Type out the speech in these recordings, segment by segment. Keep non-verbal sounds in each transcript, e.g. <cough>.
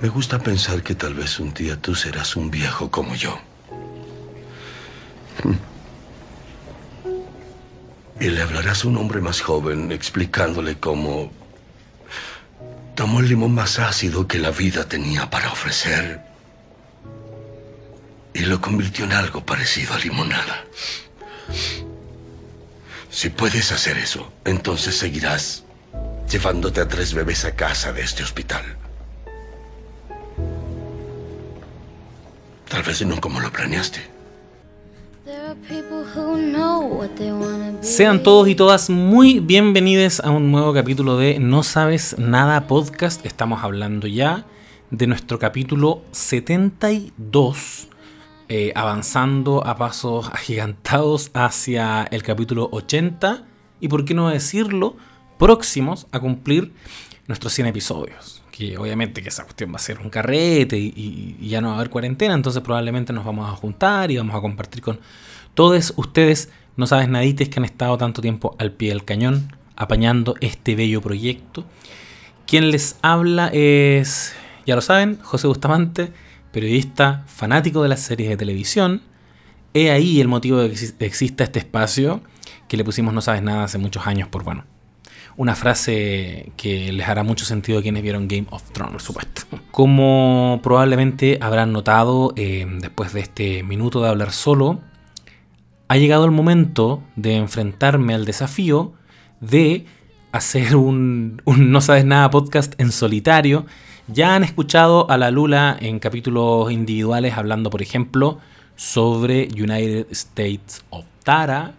Me gusta pensar que tal vez un día tú serás un viejo como yo. <laughs> Y le hablarás a un hombre más joven explicándole cómo tomó el limón más ácido que la vida tenía para ofrecer y lo convirtió en algo parecido a limonada. Si puedes hacer eso, entonces seguirás llevándote a tres bebés a casa de este hospital. Tal vez no como lo planeaste. Sean todos y todas muy bienvenidos a un nuevo capítulo de No Sabes Nada Podcast. Estamos hablando ya de nuestro capítulo 72, eh, avanzando a pasos agigantados hacia el capítulo 80 y, por qué no decirlo, próximos a cumplir nuestros 100 episodios. Que obviamente que esa cuestión va a ser un carrete y, y ya no va a haber cuarentena, entonces probablemente nos vamos a juntar y vamos a compartir con todos ustedes no sabes nadites que han estado tanto tiempo al pie del cañón apañando este bello proyecto. Quien les habla es, ya lo saben, José Bustamante, periodista fanático de las series de televisión. He ahí el motivo de que exista este espacio que le pusimos No sabes nada hace muchos años por, bueno, una frase que les hará mucho sentido a quienes vieron Game of Thrones, por supuesto. Como probablemente habrán notado eh, después de este minuto de hablar solo, ha llegado el momento de enfrentarme al desafío de hacer un, No Sabes Nada podcast en solitario. Ya han escuchado a la Lula en capítulos individuales hablando, por ejemplo, sobre United States of Tara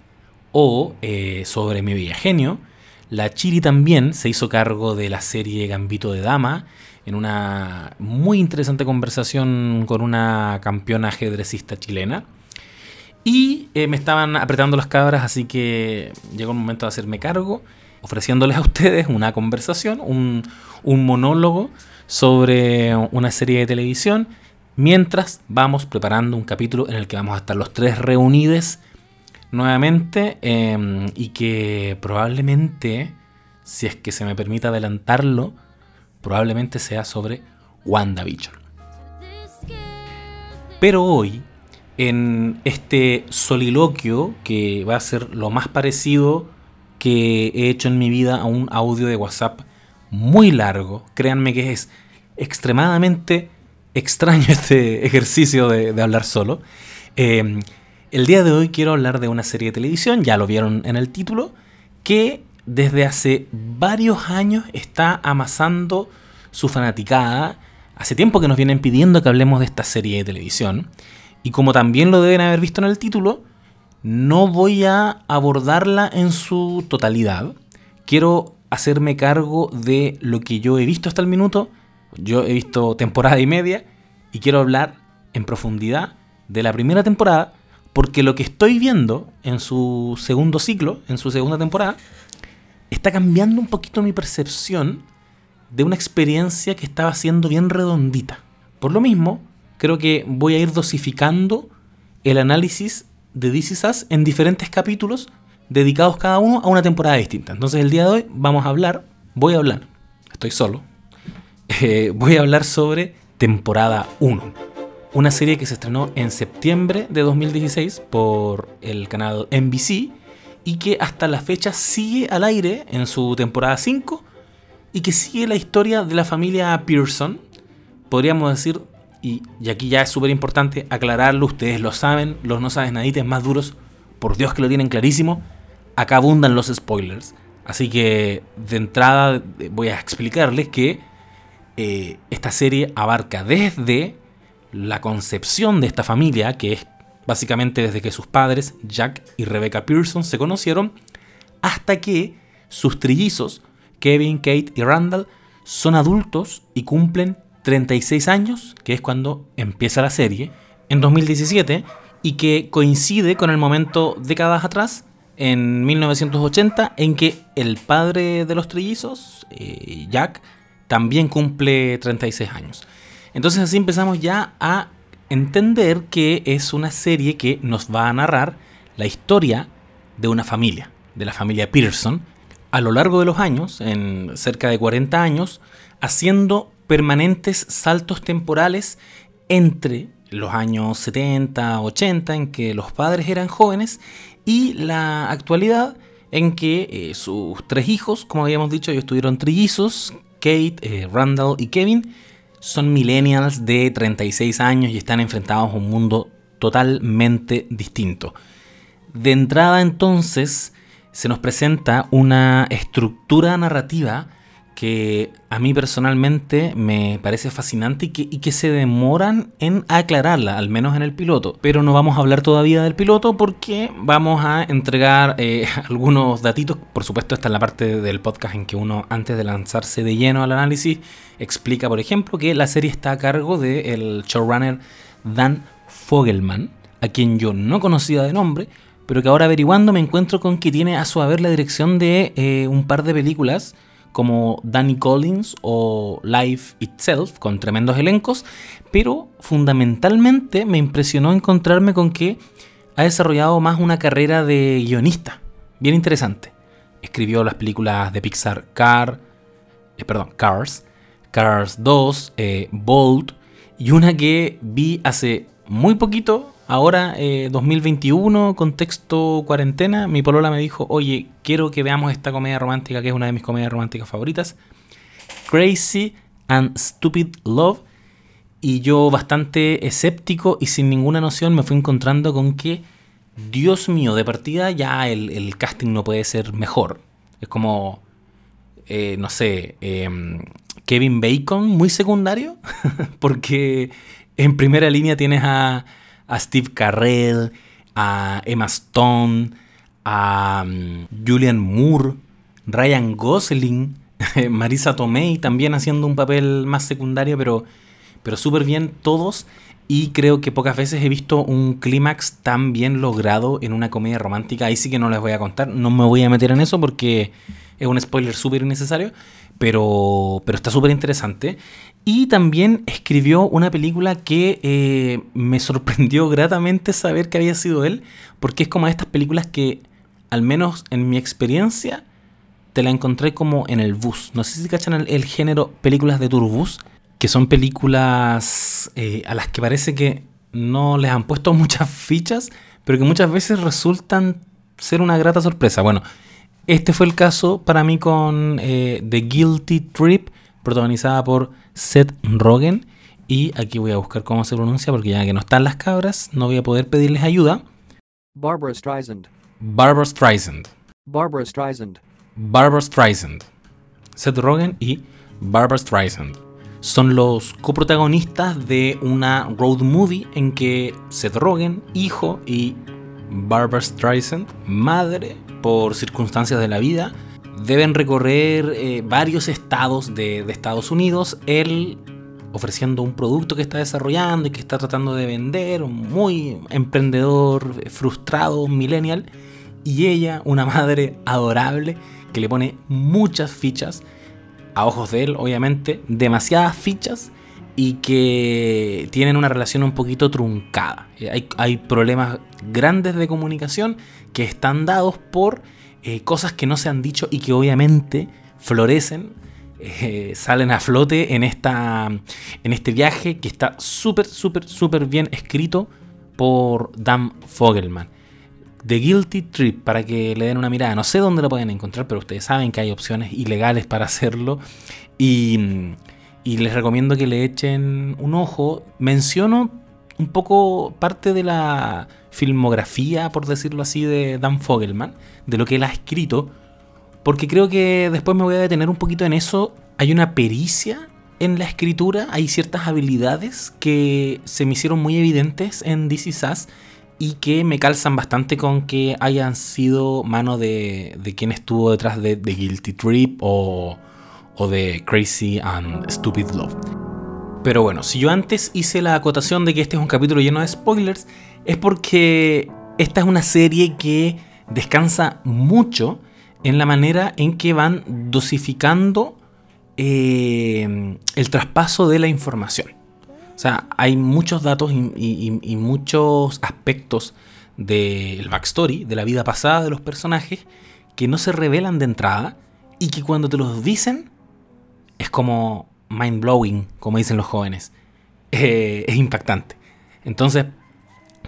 o eh, sobre Mi Villa Genio. La Chiri también se hizo cargo de la serie Gambito de Dama en una muy interesante conversación con una campeona ajedrecista chilena. Y eh, me estaban apretando las cabras, así que llegó el momento de hacerme cargo, ofreciéndoles a ustedes una conversación, un, monólogo sobre una serie de televisión, mientras vamos preparando un capítulo en el que vamos a estar los tres reunidos nuevamente em, y que probablemente, si es que se me permite adelantarlo, probablemente sea sobre WandaVision. Pero hoy en este soliloquio que va a ser lo más parecido que he hecho en mi vida a un audio de WhatsApp muy largo. Créanme que es extremadamente extraño este <laughs> ejercicio de, hablar solo. Em, el día de hoy quiero hablar de una serie de televisión, ya lo vieron en el título, que desde hace varios años está amasando su fanaticada. Hace tiempo que nos vienen pidiendo que hablemos de esta serie de televisión. Y como también lo deben haber visto en el título, no voy a abordarla en su totalidad. Quiero hacerme cargo de lo que yo he visto hasta el minuto. Yo he visto temporada y media y quiero hablar en profundidad de la primera temporada porque lo que estoy viendo en su segundo ciclo, en su segunda temporada, está cambiando un poquito mi percepción de una experiencia que estaba siendo bien redondita. Por lo mismo, creo que voy a ir dosificando el análisis de This en diferentes capítulos dedicados cada uno a una temporada distinta. Entonces el día de hoy vamos a hablar, voy a hablar, estoy solo, <laughs> eh, voy a hablar sobre temporada 1. Una serie que se estrenó en septiembre de 2016 por el canal NBC y que hasta la fecha sigue al aire en su temporada 5 y que sigue la historia de la familia Pearson, podríamos decir y, aquí ya es súper importante aclararlo, ustedes lo saben, los no saben nadites más duros, por Dios que lo tienen clarísimo, acá abundan los spoilers. Así que de entrada voy a explicarles que eh, esta serie abarca desde la concepción de esta familia, que es básicamente desde que sus padres, Jack y Rebecca Pearson, se conocieron, hasta que sus trillizos, Kevin, Kate y Randall, son adultos y cumplen 36 años, que es cuando empieza la serie, en 2017, y que coincide con el momento décadas atrás, en 1980, en que el padre de los trillizos, eh, Jack, también cumple 36 años. Entonces así empezamos ya a entender que es una serie que nos va a narrar la historia de una familia, de la familia Peterson, a lo largo de los años, en cerca de 40 años, haciendo permanentes saltos temporales entre los años 70, 80, en que los padres eran jóvenes, y la actualidad, en que eh, sus tres hijos, como habíamos dicho, ellos tuvieron trillizos, Kate, eh, Randall y Kevin, son millennials de 36 años y están enfrentados a un mundo totalmente distinto. De entrada entonces se nos presenta una estructura narrativa que a mí personalmente me parece fascinante y que, se demoran en aclararla, al menos en el piloto. Pero no vamos a hablar todavía del piloto porque vamos a entregar eh, <laughs> algunos datitos. Por supuesto, esta es la parte del podcast en que uno, antes de lanzarse de lleno al análisis, explica, por ejemplo, que la serie está a cargo del showrunner Dan Fogelman, a quien yo no conocía de nombre, pero que ahora averiguando me encuentro con que tiene a su haber la dirección de eh, un par de películas como Danny Collins o Life Itself, con tremendos elencos, pero fundamentalmente me impresionó encontrarme con que ha desarrollado más una carrera de guionista, bien interesante. Escribió las películas de Pixar Car, eh, perdón, Cars, Cars 2, eh, Bolt, y una que vi hace muy poquito, Ahora, 2021, eh, contexto cuarentena, mi polola me dijo, oye, quiero que veamos esta comedia romántica, que es una de mis comedias románticas favoritas, Crazy and Stupid Love. Y yo bastante escéptico y sin ninguna noción me fui encontrando con que, Dios mío, de partida ya el, casting no puede ser mejor. Es como, eh, no sé, em, Kevin Bacon, muy secundario, <laughs> porque en primera línea tienes a a Steve Carell, a Emma Stone, a mm, Julian Moore, Ryan Gosling, <laughs> Marisa Tomei también haciendo un papel más secundario, pero, pero súper bien todos. Y creo que pocas veces he visto un clímax tan bien logrado en una comedia romántica. Ahí sí que no les voy a contar, no me voy a meter en eso porque es un spoiler súper innecesario, pero, pero está súper interesante. Y también escribió una película que eh, me sorprendió <laughs> gratamente saber que había sido él, porque es como estas películas que, al menos en mi experiencia, te la encontré como en el bus. No sé si cachan el, género películas de turbus, que son películas eh, a las que parece que no les han puesto <laughs> muchas fichas, pero que muchas veces resultan ser una grata sorpresa. Bueno, este fue el caso para mí con eh, The Guilty Trip, protagonizada por Seth Rogen. Y aquí voy a buscar cómo se pronuncia, porque ya que no están las cabras, no voy a poder pedirles ayuda. Barbara Streisand. Barbara Streisand. Barbara Streisand. Barbara Streisand. Seth Rogen y Barbara Streisand. Son los coprotagonistas de una road movie en que Seth Rogen, hijo, y Barbara Streisand, madre, por circunstancias de la vida, deben recorrer eh, varios estados de, Estados Unidos, él ofreciendo un producto que está desarrollando y que está tratando de vender, muy emprendedor, frustrado, millennial, y ella, una madre adorable, que le pone muchas fichas, a ojos de él, obviamente, demasiadas fichas, y que tienen una relación un poquito truncada. Hay, hay problemas grandes de comunicación que están dados por eh, cosas que no se han dicho y que obviamente florecen, eh, salen a flote en, esta, en este viaje que está súper, súper, súper bien escrito por Dan Fogelman. The Guilty Trip, para que le den una mirada. No sé dónde lo pueden encontrar, pero ustedes saben que hay opciones ilegales para hacerlo. Y, y les recomiendo que le echen un ojo. Menciono un poco parte de la filmografía, por decirlo así, de Dan Fogelman, de lo que él ha escrito, porque creo que después me voy a detener un poquito en eso. Hay una pericia en la escritura, hay ciertas habilidades que se me hicieron muy evidentes en DC Sass y que me calzan bastante con que hayan sido mano de, de quien estuvo detrás de, The Guilty Trip o, o de Crazy and Stupid Love. Pero bueno, si yo antes hice la acotación de que este es un capítulo lleno de spoilers, es porque esta es una serie que descansa mucho en la manera en que van dosificando eh, el traspaso de la información. O sea, hay muchos datos y, muchos aspectos del backstory, de la vida pasada de los personajes, que no se revelan de entrada y que cuando te los dicen es como, mind blowing, como dicen los jóvenes. <laughs> Eh, es impactante. Entonces,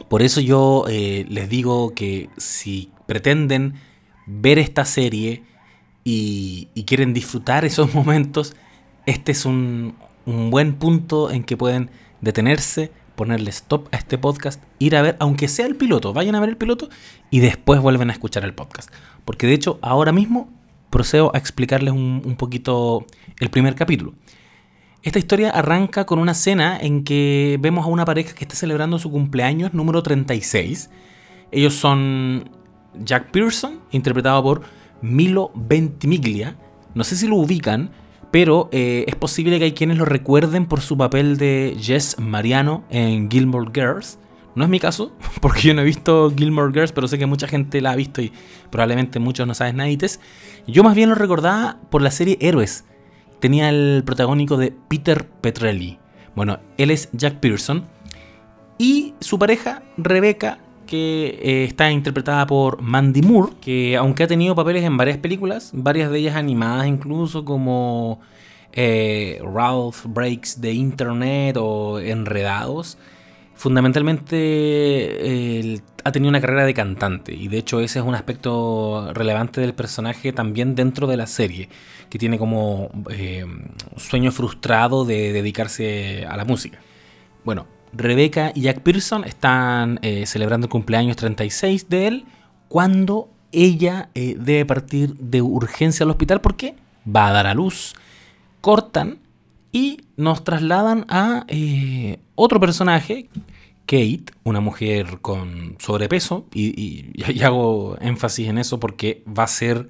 por eso yo eh, les digo que si pretenden ver esta serie y, quieren disfrutar esos <laughs> momentos, este es un, un buen punto en que pueden detenerse, ponerle stop a este podcast, ir a ver, aunque sea el piloto, vayan a ver el piloto y después vuelven a escuchar el podcast. Porque de hecho, ahora mismo procedo a explicarles un, un poquito el primer capítulo. Esta historia arranca con una escena en que vemos a una pareja que está celebrando su cumpleaños número 36. Ellos son Jack Pearson, interpretado por Milo Ventimiglia. No sé si lo ubican, pero eh, es posible que hay quienes lo recuerden por su papel de Jess Mariano en Gilmore Girls. No es mi caso, <laughs> porque yo no he visto Gilmore Girls, pero sé que mucha gente la ha visto y probablemente muchos no saben nadites. Yo más bien lo recordaba por la serie Héroes. Tenía el protagónico de Peter Petrelli. Bueno, él es Jack Pearson. Y su pareja, Rebecca, que eh, está interpretada por Mandy Moore, que aunque ha tenido papeles en varias películas, varias de ellas animadas incluso, como eh, Ralph Breaks the Internet o Enredados, fundamentalmente eh, ha tenido una carrera de cantante y de hecho ese es un aspecto relevante del personaje también dentro de la serie, que tiene como eh, sueño frustrado de dedicarse a la música. Bueno, Rebecca y Jack Pearson están eh, celebrando el cumpleaños 36 de él cuando ella debe partir de urgencia al hospital porque va a dar a luz. Cortan y nos trasladan a eh, otro personaje, Kate, una mujer con sobrepeso, y, hago énfasis en eso porque va a ser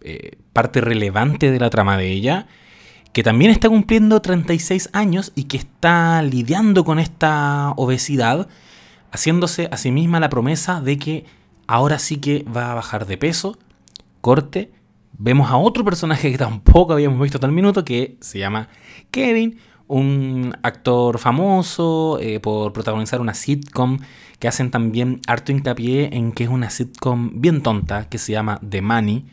eh, parte relevante de la trama de ella, que también está cumpliendo 36 años y que está lidiando con esta obesidad, haciéndose a sí misma la promesa de que ahora sí que va a bajar de peso. Corte, vemos a otro personaje que tampoco habíamos visto hasta el minuto, que se llama Kevin, un actor famoso eh, por protagonizar una sitcom que hacen también harto hincapié en que es una sitcom bien tonta que se llama The Money,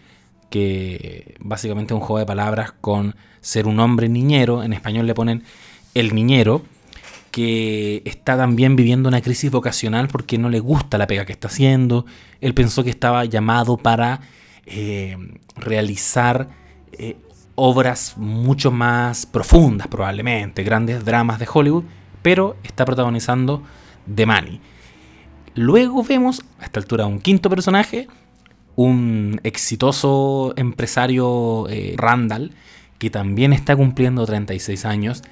que básicamente es un juego de palabras con ser un hombre niñero, en español le ponen el niñero, que está también viviendo una crisis vocacional porque no le gusta la pega que está haciendo. Él pensó que estaba llamado para eh, realizar eh, obras mucho más profundas, probablemente, grandes dramas de Hollywood, pero está protagonizando The Money. Luego vemos, a esta altura, un quinto personaje, un exitoso empresario eh, Randall, que también está cumpliendo 36 años.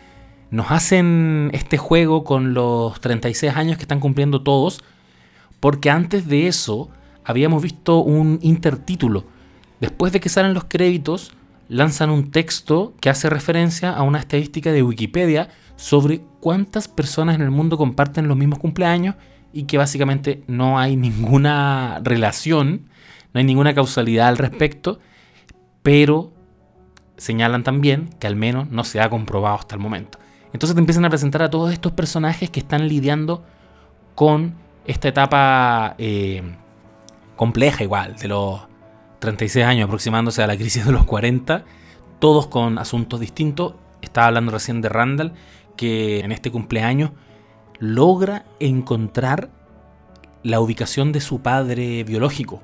Nos hacen este juego con los 36 años que están cumpliendo todos, porque antes de eso habíamos visto un intertítulo. Después de que salen los créditos, lanzan un texto que hace referencia a una estadística de Wikipedia sobre cuántas personas en el mundo comparten los mismos cumpleaños y que básicamente no hay ninguna relación, no hay ninguna causalidad al respecto, pero señalan también que al menos no se ha comprobado hasta el momento. Entonces te empiezan a presentar a todos estos personajes que están lidiando con esta etapa eh, compleja igual, de los 36 años aproximándose a la crisis de los 40, todos con asuntos distintos. Estaba hablando recién de Randall, que en este cumpleaños logra encontrar la ubicación de su padre biológico,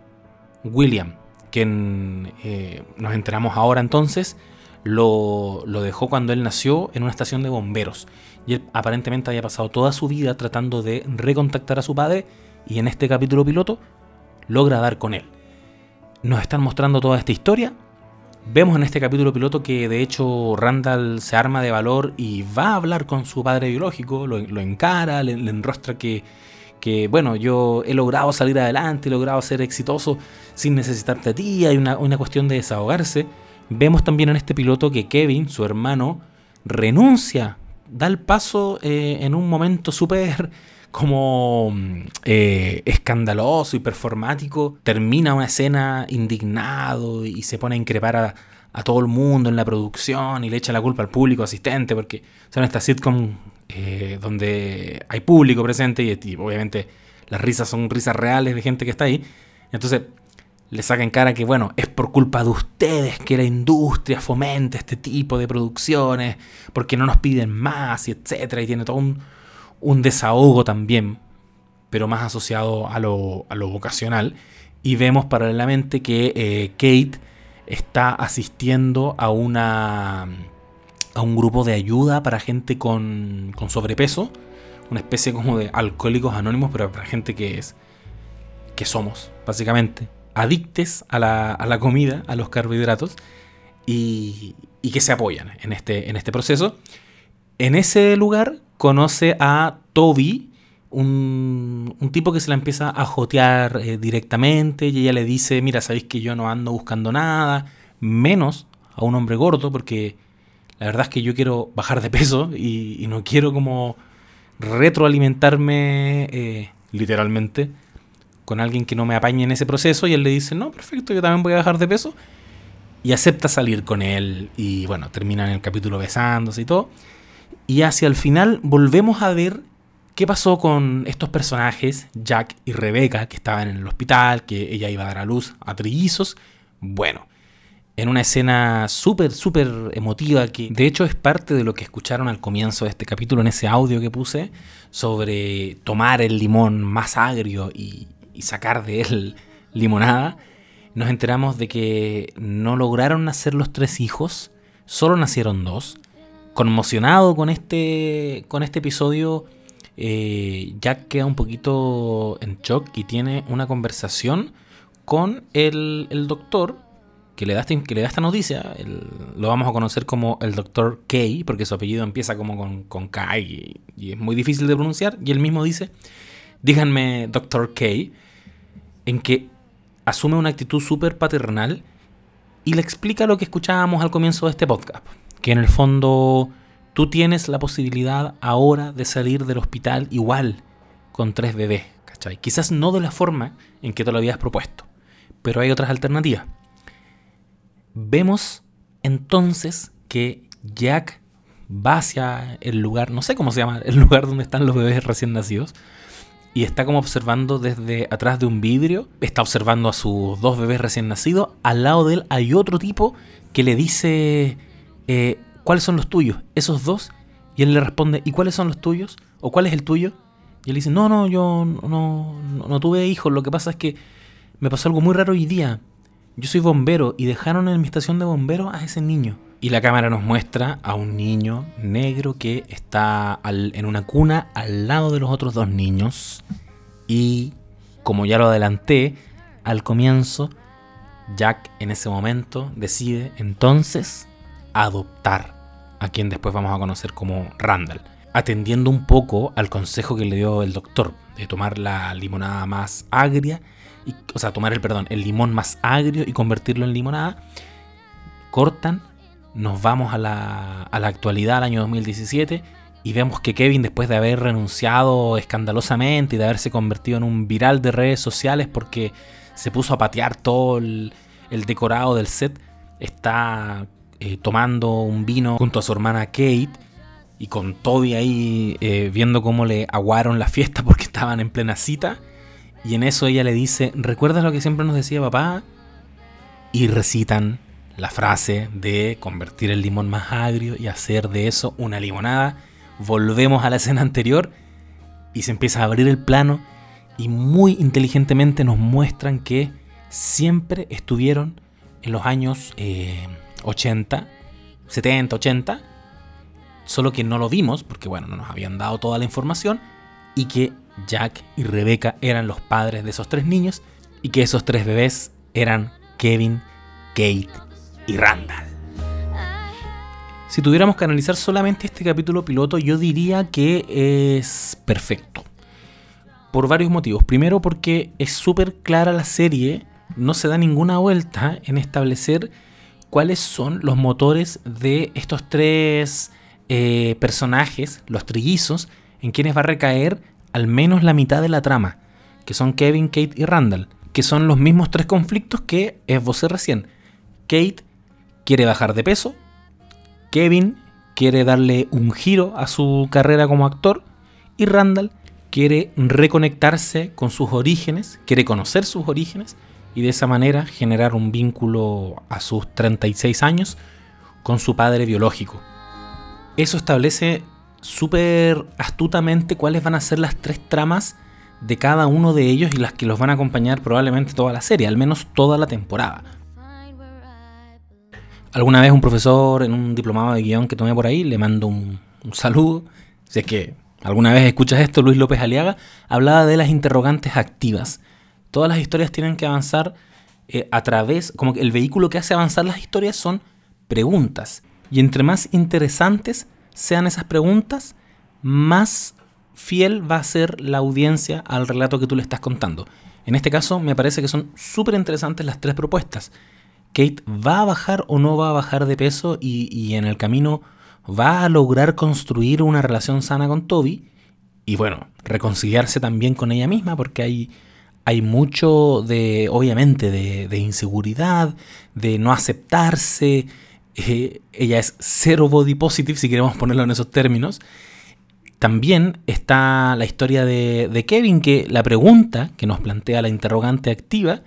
William, quien eh, nos enteramos ahora entonces, lo, lo dejó cuando él nació en una estación de bomberos. Y él aparentemente había pasado toda su vida tratando de recontactar a su padre y en este capítulo piloto logra dar con él. Nos están mostrando toda esta historia. Vemos en este capítulo piloto que de hecho Randall se arma de valor y va a hablar con su padre biológico, lo, encara, le, le enrostra que, que, bueno, yo he logrado salir adelante, he logrado ser exitoso sin necesitarte a ti, hay una, una cuestión de desahogarse. Vemos también en este piloto que Kevin, su hermano, renuncia, da el paso eh, en un momento súper como eh, escandaloso y performático, termina una escena indignado y se pone a increpar a, todo el mundo en la producción y le echa la culpa al público asistente, porque son estas sitcom eh, donde hay público presente y, obviamente las risas son risas reales de gente que está ahí. Entonces le saca en cara que, bueno, es por culpa de ustedes que la industria fomenta este tipo de producciones, porque no nos piden más, y etcétera, y tiene todo un, un desahogo también, pero más asociado a lo, a lo vocacional. Y vemos paralelamente que eh, Kate está asistiendo a una a un grupo de ayuda para gente con, con sobrepeso, una especie como de alcohólicos anónimos, pero para gente que es que somos, básicamente adictes a la, a la comida, a los carbohidratos, y, y, que se apoyan en este, en este proceso. En ese lugar conoce a Toby, un, un tipo que se la empieza a jotear eh, directamente, y ella le dice, mira, sabéis que yo no ando buscando nada, menos a un hombre gordo, porque la verdad es que yo quiero bajar de peso y, no quiero como retroalimentarme eh, literalmente con alguien que no me apañe en ese proceso y él le dice, no, perfecto, yo también voy a bajar de peso. Y acepta salir con él y bueno, termina en el capítulo besándose y todo. Y hacia el final volvemos a ver qué pasó con estos personajes, Jack y Rebecca, que estaban en el hospital, que ella iba a dar a luz a trillizos. Bueno, en una escena súper, súper emotiva que de hecho es parte de lo que escucharon al comienzo de este capítulo en ese audio que puse sobre tomar el limón más agrio y, y sacar de él limonada, nos enteramos de que no lograron nacer los tres hijos, solo nacieron dos. Conmocionado con este, con este episodio, eh, Jack queda un poquito en shock y tiene una conversación con el, el doctor que le da, esta, que le da esta noticia. Lo vamos a conocer como el doctor K, porque su apellido empieza como con, con K y, y es muy difícil de pronunciar. Y él mismo dice, díganme doctor K en que asume una actitud súper paternal y le explica lo que escuchábamos al comienzo de este podcast, que en el fondo tú tienes la posibilidad ahora de salir del hospital igual con tres bebés, ¿cachai? Quizás no de la forma en que te lo habías propuesto, pero hay otras alternativas. Vemos entonces que Jack va hacia el lugar, no sé cómo se llama, el lugar donde están los bebés recién nacidos, y está como observando desde atrás de un vidrio, está observando a sus dos bebés recién nacidos, al lado de él hay otro tipo que le dice, eh, ¿cuáles son los tuyos? Esos dos, y él le responde, ¿y cuáles son los tuyos? ¿O cuál es el tuyo? Y él dice, no, no, yo no, no, no tuve hijos, lo que pasa es que me pasó algo muy raro hoy día. Yo soy bombero y dejaron en mi estación de bomberos a ese niño. Y la cámara nos muestra a un niño negro que está en una cuna al lado de los otros dos niños. Y como ya lo adelanté al comienzo, Jack en ese momento decide entonces adoptar a quien después vamos a conocer como Randall. Atendiendo un poco al consejo que le dio el doctor de tomar la limonada más agria, y, o sea, tomar el, perdón, el limón más agrio y convertirlo en limonada, cortan nos vamos a la, a la actualidad, al año 2017, y vemos que Kevin, después de haber renunciado escandalosamente y de haberse convertido en un viral de redes sociales porque se puso a patear todo el, el decorado del set, está eh, tomando un vino junto a su hermana Kate y con Toby ahí eh, viendo cómo le aguaron la fiesta <laughs> porque estaban en plena cita. Y en eso ella le dice, ¿recuerdas lo que siempre nos decía papá? Y recitan la frase de convertir el limón más agrio y hacer de eso una limonada. Volvemos a la escena anterior y se empieza a abrir el plano y muy inteligentemente nos muestran que siempre estuvieron en los años 80, 70, 80, solo que no lo vimos porque bueno, no nos habían dado toda la información y que Jack y Rebecca eran los padres de esos tres niños y que esos tres bebés eran Kevin, Kate y Randall. Si tuviéramos que analizar solamente este capítulo piloto, yo diría que es perfecto. Por varios motivos. Primero porque es súper clara la serie, no se da ninguna vuelta en establecer cuáles son los motores de estos tres eh, personajes, los trillizos, en quienes va a recaer al menos la mitad de la trama, que son Kevin, Kate y Randall, que son los mismos tres conflictos que esbocé recién. Kate quiere bajar de peso, Kevin quiere darle un giro a su carrera como actor y Randall quiere reconectarse con sus orígenes, quiere conocer sus orígenes, y de esa manera generar un vínculo a sus 36 años con su padre biológico. Eso establece súper astutamente cuáles van a ser las tres tramas de cada uno de ellos y las que los van a acompañar probablemente toda la serie, al menos toda la temporada. Alguna vez un profesor en un diplomado de guion que tomé por ahí, le mando un, un saludo, si es que alguna vez escuchas esto, Luis López Aliaga, hablaba de las interrogantes activas. Todas las historias tienen que avanzar eh, a través, como que el vehículo que hace avanzar las historias son preguntas. Y entre más interesantes sean esas preguntas, más fiel va a ser la audiencia al relato que tú le estás contando. En este caso, me parece que son súper interesantes las tres propuestas. Kate va a bajar o no va a bajar de peso y, y, en el camino va a lograr construir una relación sana con Toby y bueno, reconciliarse también con ella misma porque hay, hay mucho de, obviamente, de, de inseguridad, de no aceptarse. Eh, ella es cero body positive, si queremos ponerlo en esos términos. También está la historia de, de, Kevin, que la pregunta que nos plantea la interrogante activa,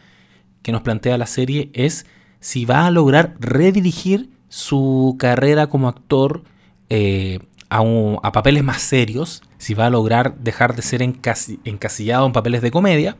que nos plantea la serie, es si va a lograr redirigir su carrera como actor eh, a, a, papeles más serios, si va a lograr dejar de ser encasi, encasillado en papeles de comedia.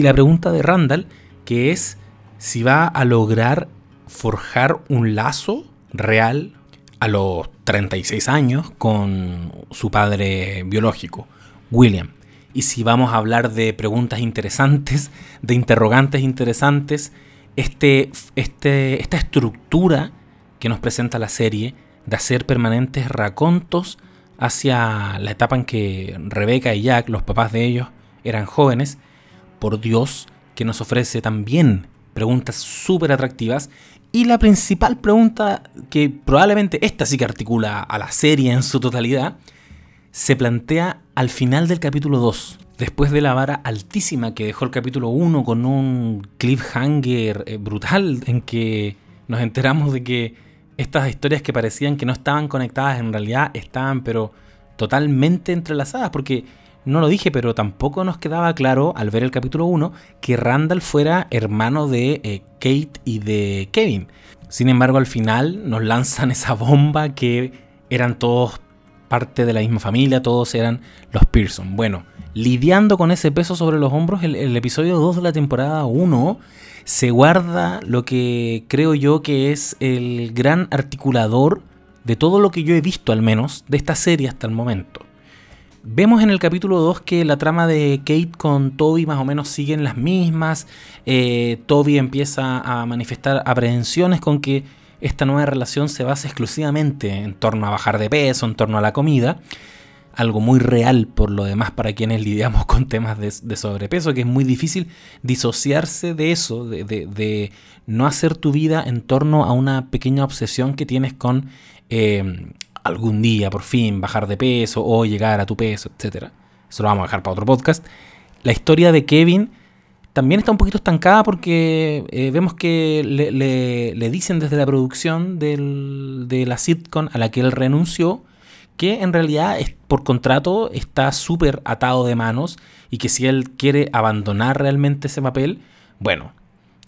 Y la pregunta de Randall, que es si va a lograr forjar un lazo real a los 36 años con su padre biológico, William. Y si vamos a hablar de preguntas interesantes, de interrogantes interesantes, este, este, esta estructura que nos presenta la serie de hacer permanentes racontos hacia la etapa en que Rebeca y Jack, los papás de ellos, eran jóvenes, por Dios, que nos ofrece también preguntas súper atractivas. Y la principal pregunta, que probablemente esta sí que articula a la serie en su totalidad, se plantea al final del capítulo 2, después de la vara altísima que dejó el capítulo 1 con un cliffhanger eh, brutal en que nos enteramos de que estas historias que parecían que no estaban conectadas en realidad estaban pero totalmente entrelazadas porque no lo dije, pero tampoco nos quedaba claro al ver el capítulo 1 que Randall fuera hermano de eh, Kate y de Kevin. Sin embargo, al final nos lanzan <laughs> esa bomba que eran todos parte de la misma familia, todos eran los Pearson. Bueno, lidiando con ese peso sobre los hombros, el, el episodio 2 de la temporada 1 se guarda lo que creo yo que es el gran articulador de todo lo que yo he visto al menos de esta serie hasta el momento. Vemos en el capítulo 2 que la trama de Kate con Toby más o menos siguen las mismas. Eh, Toby empieza a manifestar aprehensiones con que esta nueva relación se basa exclusivamente en torno a bajar de peso, en torno a la comida. Algo muy real por lo demás para quienes lidiamos con temas de, sobrepeso, que es muy difícil disociarse de eso, de, de, de, no hacer tu vida en torno a una pequeña obsesión que tienes con eh, algún día por fin bajar de peso o llegar a tu peso, etc. Eso lo vamos a dejar para otro podcast. La historia de Kevin también está un poquito estancada porque eh, vemos que le, le, le, dicen desde la producción del, de la sitcom a la que él renunció que en realidad por contrato está súper atado de manos y que si él quiere abandonar realmente ese papel, bueno,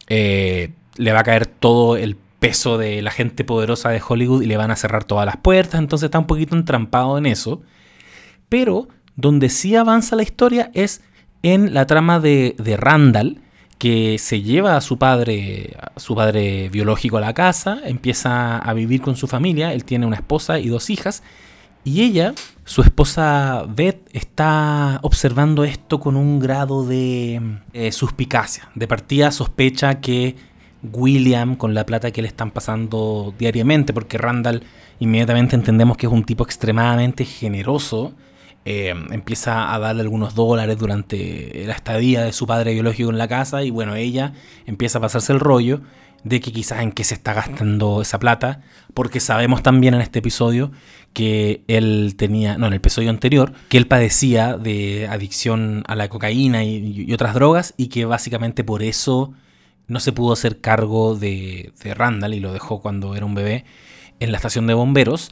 eh, le va a caer todo el peso de la gente poderosa de Hollywood y le van a cerrar todas las puertas, entonces está un poquito entrampado en eso. Pero donde sí avanza la historia es en la trama de, de Randall, que se lleva a su padre, a su padre biológico a la casa, empieza a vivir con su familia, él tiene una esposa y dos hijas, y ella, su esposa Beth, está observando esto con un grado de eh, suspicacia. De partida sospecha que William con la plata que le están pasando diariamente, porque Randall inmediatamente entendemos que es un tipo extremadamente generoso. Eh, empieza a darle algunos dólares durante la estadía de su padre biológico en la casa y bueno, ella empieza a pasarse el rollo de que quizás en qué se está gastando esa plata, porque sabemos también en este episodio que él tenía, no, en el episodio anterior, que él padecía de adicción a la cocaína y, y otras drogas y que básicamente por eso no se pudo hacer cargo de, de, Randall y lo dejó cuando era un bebé en la estación de bomberos.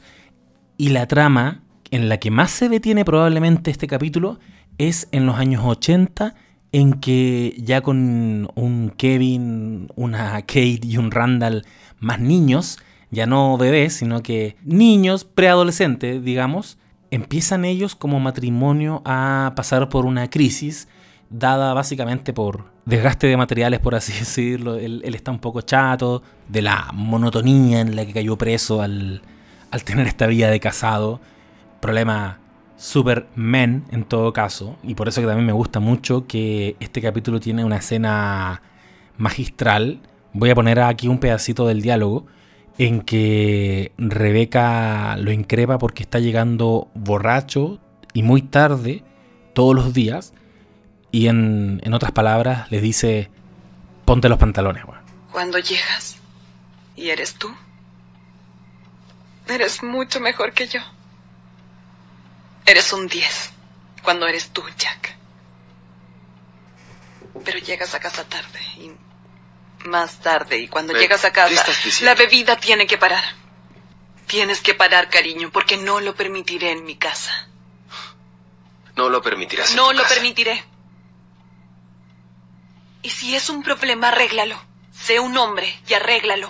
Y la trama en la que más se detiene probablemente este capítulo es en los años 80 en que ya con un Kevin, una Kate y un Randall más niños, ya no bebés, sino que niños, preadolescentes, digamos, empiezan ellos como matrimonio a pasar por una crisis dada básicamente por desgaste de materiales, por así <laughs> decirlo. Él, está un poco chato de la monotonía en la que cayó preso al, al tener esta vida de casado. Problema super men en todo caso. Y por eso que también me gusta mucho que este capítulo tiene una escena magistral. Voy a poner aquí un pedacito del diálogo en que Rebeca lo increpa porque está llegando borracho y muy tarde todos los días. Y en, otras palabras le dice, ponte los pantalones. Cuando llegas y eres tú, eres mucho mejor que yo. Eres un 10 cuando eres tú, Jack. Pero llegas a casa tarde y más tarde y cuando llegas a casa, la bebida tiene que parar. Tienes que parar, cariño, porque no lo permitiré en mi casa. No lo permitirás. no lo permitiré. Y si es un problema, arréglalo. Sé un hombre y arréglalo.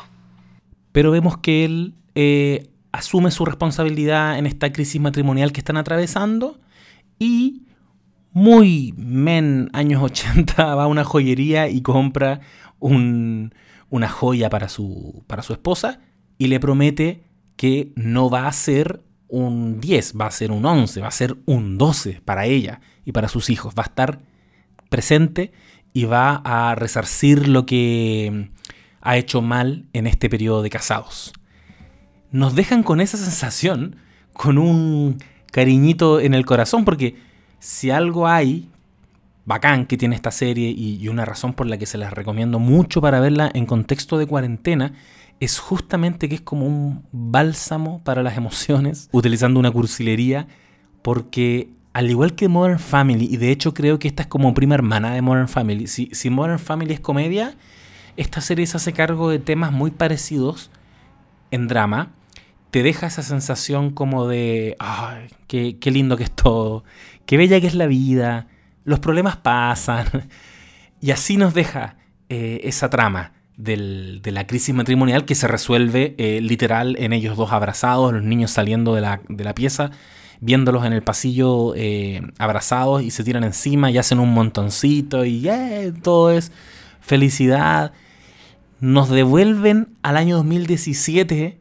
Pero vemos que él eh, asume su responsabilidad en esta crisis matrimonial que están atravesando y muy men años <laughs> 80 va a una joyería y compra una joya para su, para su esposa y le promete que no va a ser un 10, va a ser un 11, va a ser un 12 para ella y para sus hijos. Va a estar presente y va a resarcir lo que ha hecho mal en este periodo de casados. Nos dejan con esa sensación, con un cariñito en el corazón, porque si algo hay bacán que tiene esta serie y, una razón por la que se las recomiendo mucho para verla en contexto de cuarentena es justamente que es como un bálsamo para las emociones, utilizando una cursilería, porque al igual que Modern Family, y de hecho creo que esta es como prima hermana de Modern Family, si, si Modern Family es comedia, esta serie se hace cargo de temas muy parecidos en drama, te deja esa sensación como de, ay, qué, qué lindo que es todo, qué bella que es la vida, los problemas pasan. <laughs> Y así nos deja eh, esa trama de la crisis matrimonial que se resuelve eh, literal en ellos dos abrazados, los niños saliendo de la, pieza, viéndolos en el pasillo eh, abrazados y se tiran encima y hacen un montoncito y todo es felicidad. Nos devuelven al año 2017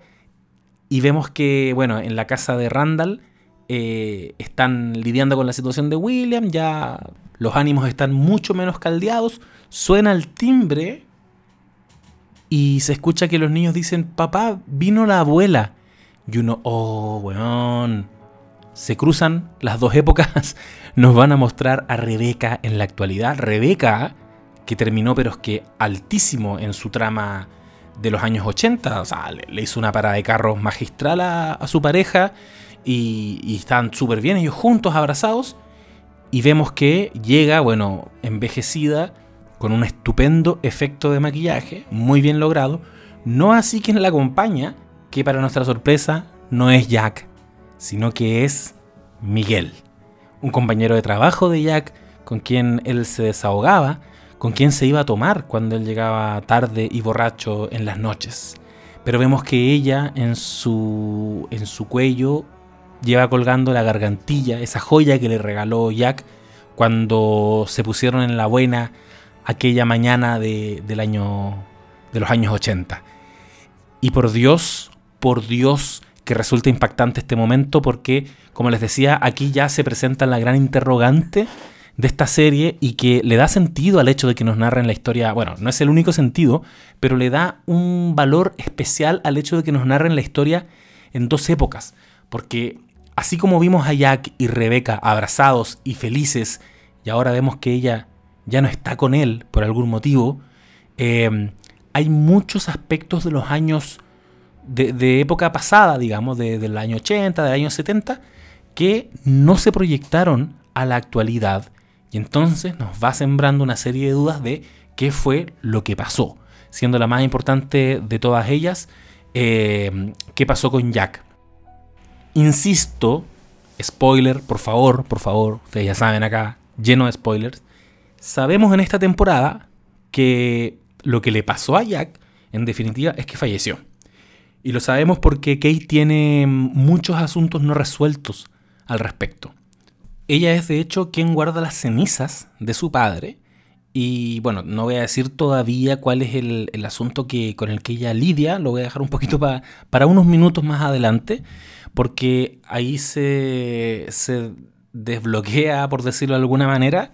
y vemos que, bueno, en la casa de Randall eh, están lidiando con la situación de William, ya los ánimos están mucho menos caldeados, suena el timbre y se escucha que los niños dicen, papá, vino la abuela. Y uno, oh, weón. Se cruzan las dos épocas, <laughs> nos van a mostrar a Rebeca en la actualidad. Rebeca, que terminó pero es que altísimo en su trama de los años 80, o sea, le, hizo una parada de carros magistral a su pareja y, están súper bien ellos juntos, abrazados. Y vemos que llega, bueno, envejecida, con un estupendo efecto de maquillaje, muy bien logrado. No así quien la acompaña, que para nuestra sorpresa no es Jack, sino que es Miguel, un compañero de trabajo de Jack con quien él se desahogaba, con quien se iba a tomar cuando él llegaba tarde y borracho en las noches. Pero vemos que ella en su, en su cuello lleva colgando la gargantilla, esa joya que le regaló Jack cuando se pusieron en la buena aquella mañana de, del año, de los años 80. Y por Dios, por Dios que resulta impactante este momento porque, como les decía, aquí ya se presenta la gran interrogante de esta serie y que le da sentido al hecho de que nos narren la historia, bueno, no es el único sentido, pero le da un valor especial al hecho de que nos narren la historia en dos épocas, porque Así como vimos a Jack y Rebeca abrazados y felices, y ahora vemos que ella ya no está con él por algún motivo, em, hay muchos aspectos de los años de, época pasada, digamos, del año 80, del año 70, que no se proyectaron a la actualidad. Y entonces nos va sembrando una serie de dudas de qué fue lo que pasó. Siendo la más importante de todas ellas, em, qué pasó con Jack. Insisto, spoiler, por favor, por favor, ustedes ya saben acá, lleno de spoilers. sabemos en esta temporada que lo que le pasó a Jack, en definitiva, es que falleció. Y lo sabemos porque Kate tiene muchos asuntos no resueltos al respecto. Ella es de hecho quien guarda las cenizas de su padre. Y bueno, no voy a decir todavía cuál es el, asunto que, con el que ella lidia, lo voy a dejar un poquito para unos minutos más adelante, porque ahí se, se desbloquea, por decirlo de alguna manera,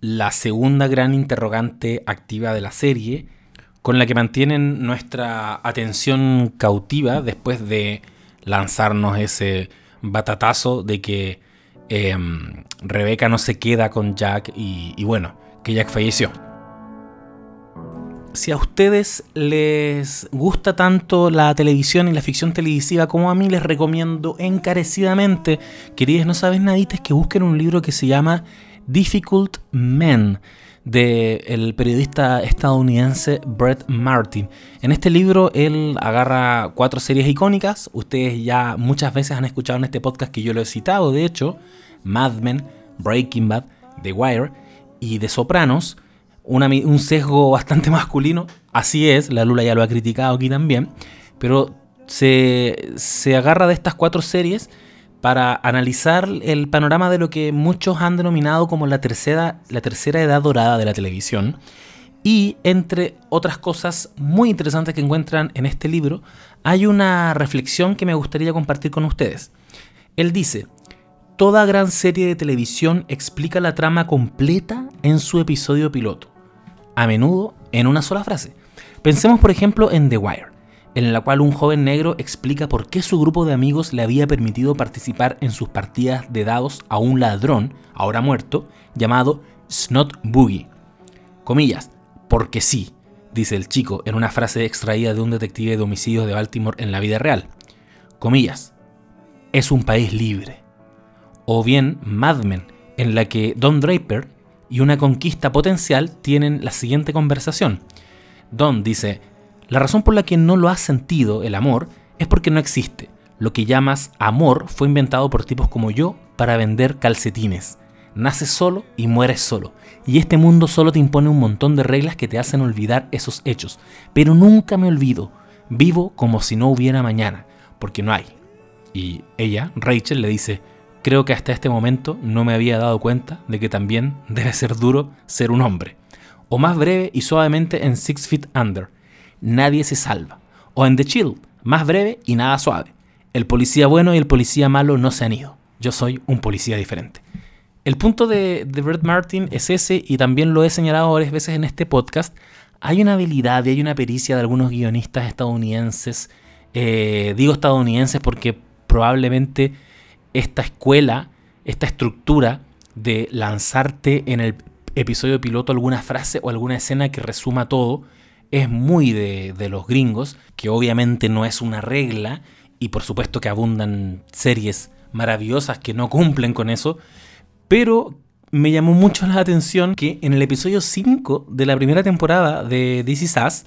la segunda gran interrogante activa de la serie, con la que mantienen nuestra atención cautiva después de lanzarnos ese batatazo de que em, Rebeca no se queda con Jack y, bueno, que Jack falleció. Si a ustedes les gusta tanto la televisión y la ficción televisiva como a mí, les recomiendo encarecidamente, queridos no sabes nadites, que busquen un libro que se llama Difficult Men del periodista estadounidense Brett Martin. En este libro él agarra cuatro series icónicas, ustedes ya muchas veces han escuchado en este podcast que yo lo he citado, de hecho, Mad Men, Breaking Bad, The Wire y The Sopranos, un sesgo bastante <laughs> masculino, así es, la Lula ya lo ha criticado aquí también, pero se, se agarra de estas cuatro series para analizar el panorama de lo que muchos han denominado como la tercera, la tercera edad dorada de la televisión. Y entre otras cosas muy interesantes que encuentran en este libro, hay una reflexión que me gustaría compartir con ustedes. Él dice, toda gran serie de televisión explica la trama completa en su episodio piloto, a menudo en una sola frase. Pensemos por ejemplo en The Wire en la cual un joven negro explica por qué su grupo de amigos le había permitido participar en sus partidas de dados a un ladrón, ahora muerto, llamado Snot Boogie. Comillas, porque sí, dice el chico en una frase extraída de un detective de homicidios de Baltimore en la vida real. Comillas, es un país libre. O bien Mad Men, en la que Don Draper y una conquista potencial tienen la siguiente conversación. Don dice, la razón por la que no lo has sentido, el amor, es porque no existe. Lo que llamas amor fue inventado por tipos como yo para vender calcetines. Naces solo y mueres solo. Y este mundo solo te impone un montón de reglas que te hacen olvidar esos hechos. Pero nunca me olvido. Vivo como si no hubiera mañana, porque no hay. Y ella, Rachel, le dice, creo que hasta este momento no me había dado cuenta de que también debe ser duro ser un hombre. O más breve y suavemente en Six Feet Under, nadie se salva. O en The Chill, más breve y nada suave. El policía bueno y el policía malo no se han ido. Yo soy un policía diferente. El punto de, de Brett Martin es ese, y también lo he señalado varias veces en este podcast. Hay una habilidad y hay una pericia de algunos guionistas estadounidenses. Eh, digo estadounidenses porque probablemente esta escuela, esta estructura de lanzarte en el episodio piloto alguna frase o alguna escena que resuma todo, es muy de, los gringos, que obviamente no es una regla, y por supuesto que abundan series maravillosas que no cumplen con eso, pero me llamó mucho la atención que en el episodio 5 de la primera temporada de This Is Us,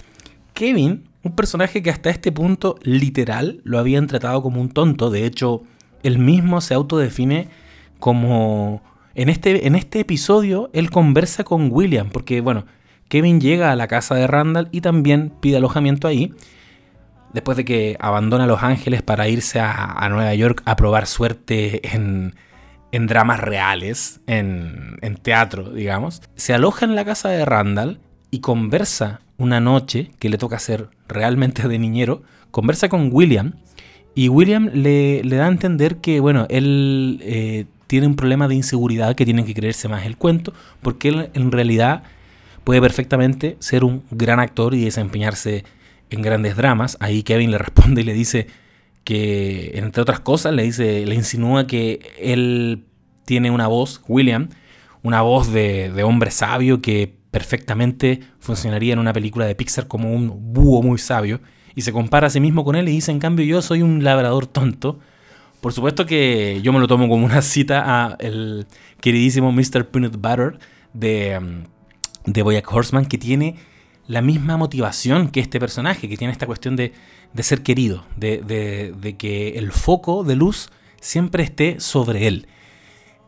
Kevin, un personaje que hasta este punto literal lo habían tratado como un tonto, de hecho, él mismo se autodefine como... En este, en este episodio él conversa con William, porque bueno, Kevin llega a la casa de Randall y también pide alojamiento ahí, después de que abandona Los Ángeles para irse a, Nueva York a probar suerte en, dramas reales, en, en, teatro, digamos. Se aloja en la casa de Randall y conversa una noche, que le toca ser realmente de niñero, conversa con William y William le, da a entender que, bueno, él eh, tiene un problema de inseguridad, que tienen que creerse más el cuento, porque él en realidad puede perfectamente ser un gran actor y desempeñarse en grandes dramas. Ahí Kevin le responde y le dice que, entre otras cosas, le dice, le insinúa que él tiene una voz, William, una voz de, hombre sabio que perfectamente funcionaría en una película de Pixar como un búho muy sabio. Y se compara a sí mismo con él y dice, en cambio, yo soy un labrador tonto. Por supuesto que yo me lo tomo como una cita a el queridísimo Mr. Peanut Butter de, um, de Boyack Horseman que tiene la misma motivación que este personaje, que tiene esta cuestión de, ser querido, de, que el foco de luz siempre esté sobre él.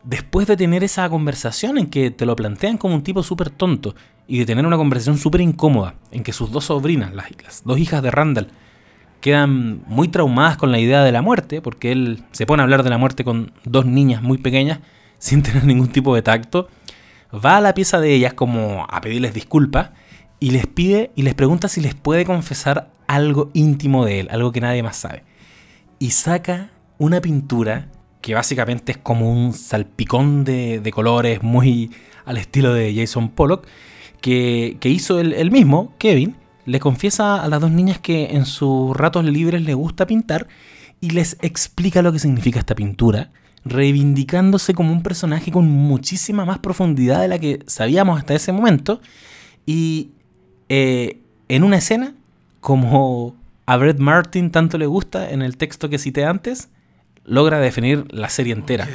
después de tener esa conversación en que te lo plantean como un tipo súper tonto y de tener una conversación súper incómoda en que sus dos sobrinas, las, las, dos hijas de Randall, quedan muy traumadas con la idea de la muerte, porque él se pone a hablar de la muerte con dos niñas muy pequeñas sin tener ningún tipo de tacto, va a la pieza de ellas como a pedirles disculpas y les pide y les pregunta si les puede confesar algo íntimo de él, algo que nadie más sabe. Y saca una pintura que básicamente es como un salpicón de, colores muy al estilo de Jason Pollock, que, hizo él, mismo, Kevin, le confiesa a las dos niñas que en sus ratos libres le gusta pintar y les explica lo que significa esta pintura, reivindicándose como un personaje con muchísima más profundidad de la que sabíamos hasta ese momento. Y eh, en una escena, como a Brett Martin tanto le gusta en el texto que cité antes, logra definir la serie entera.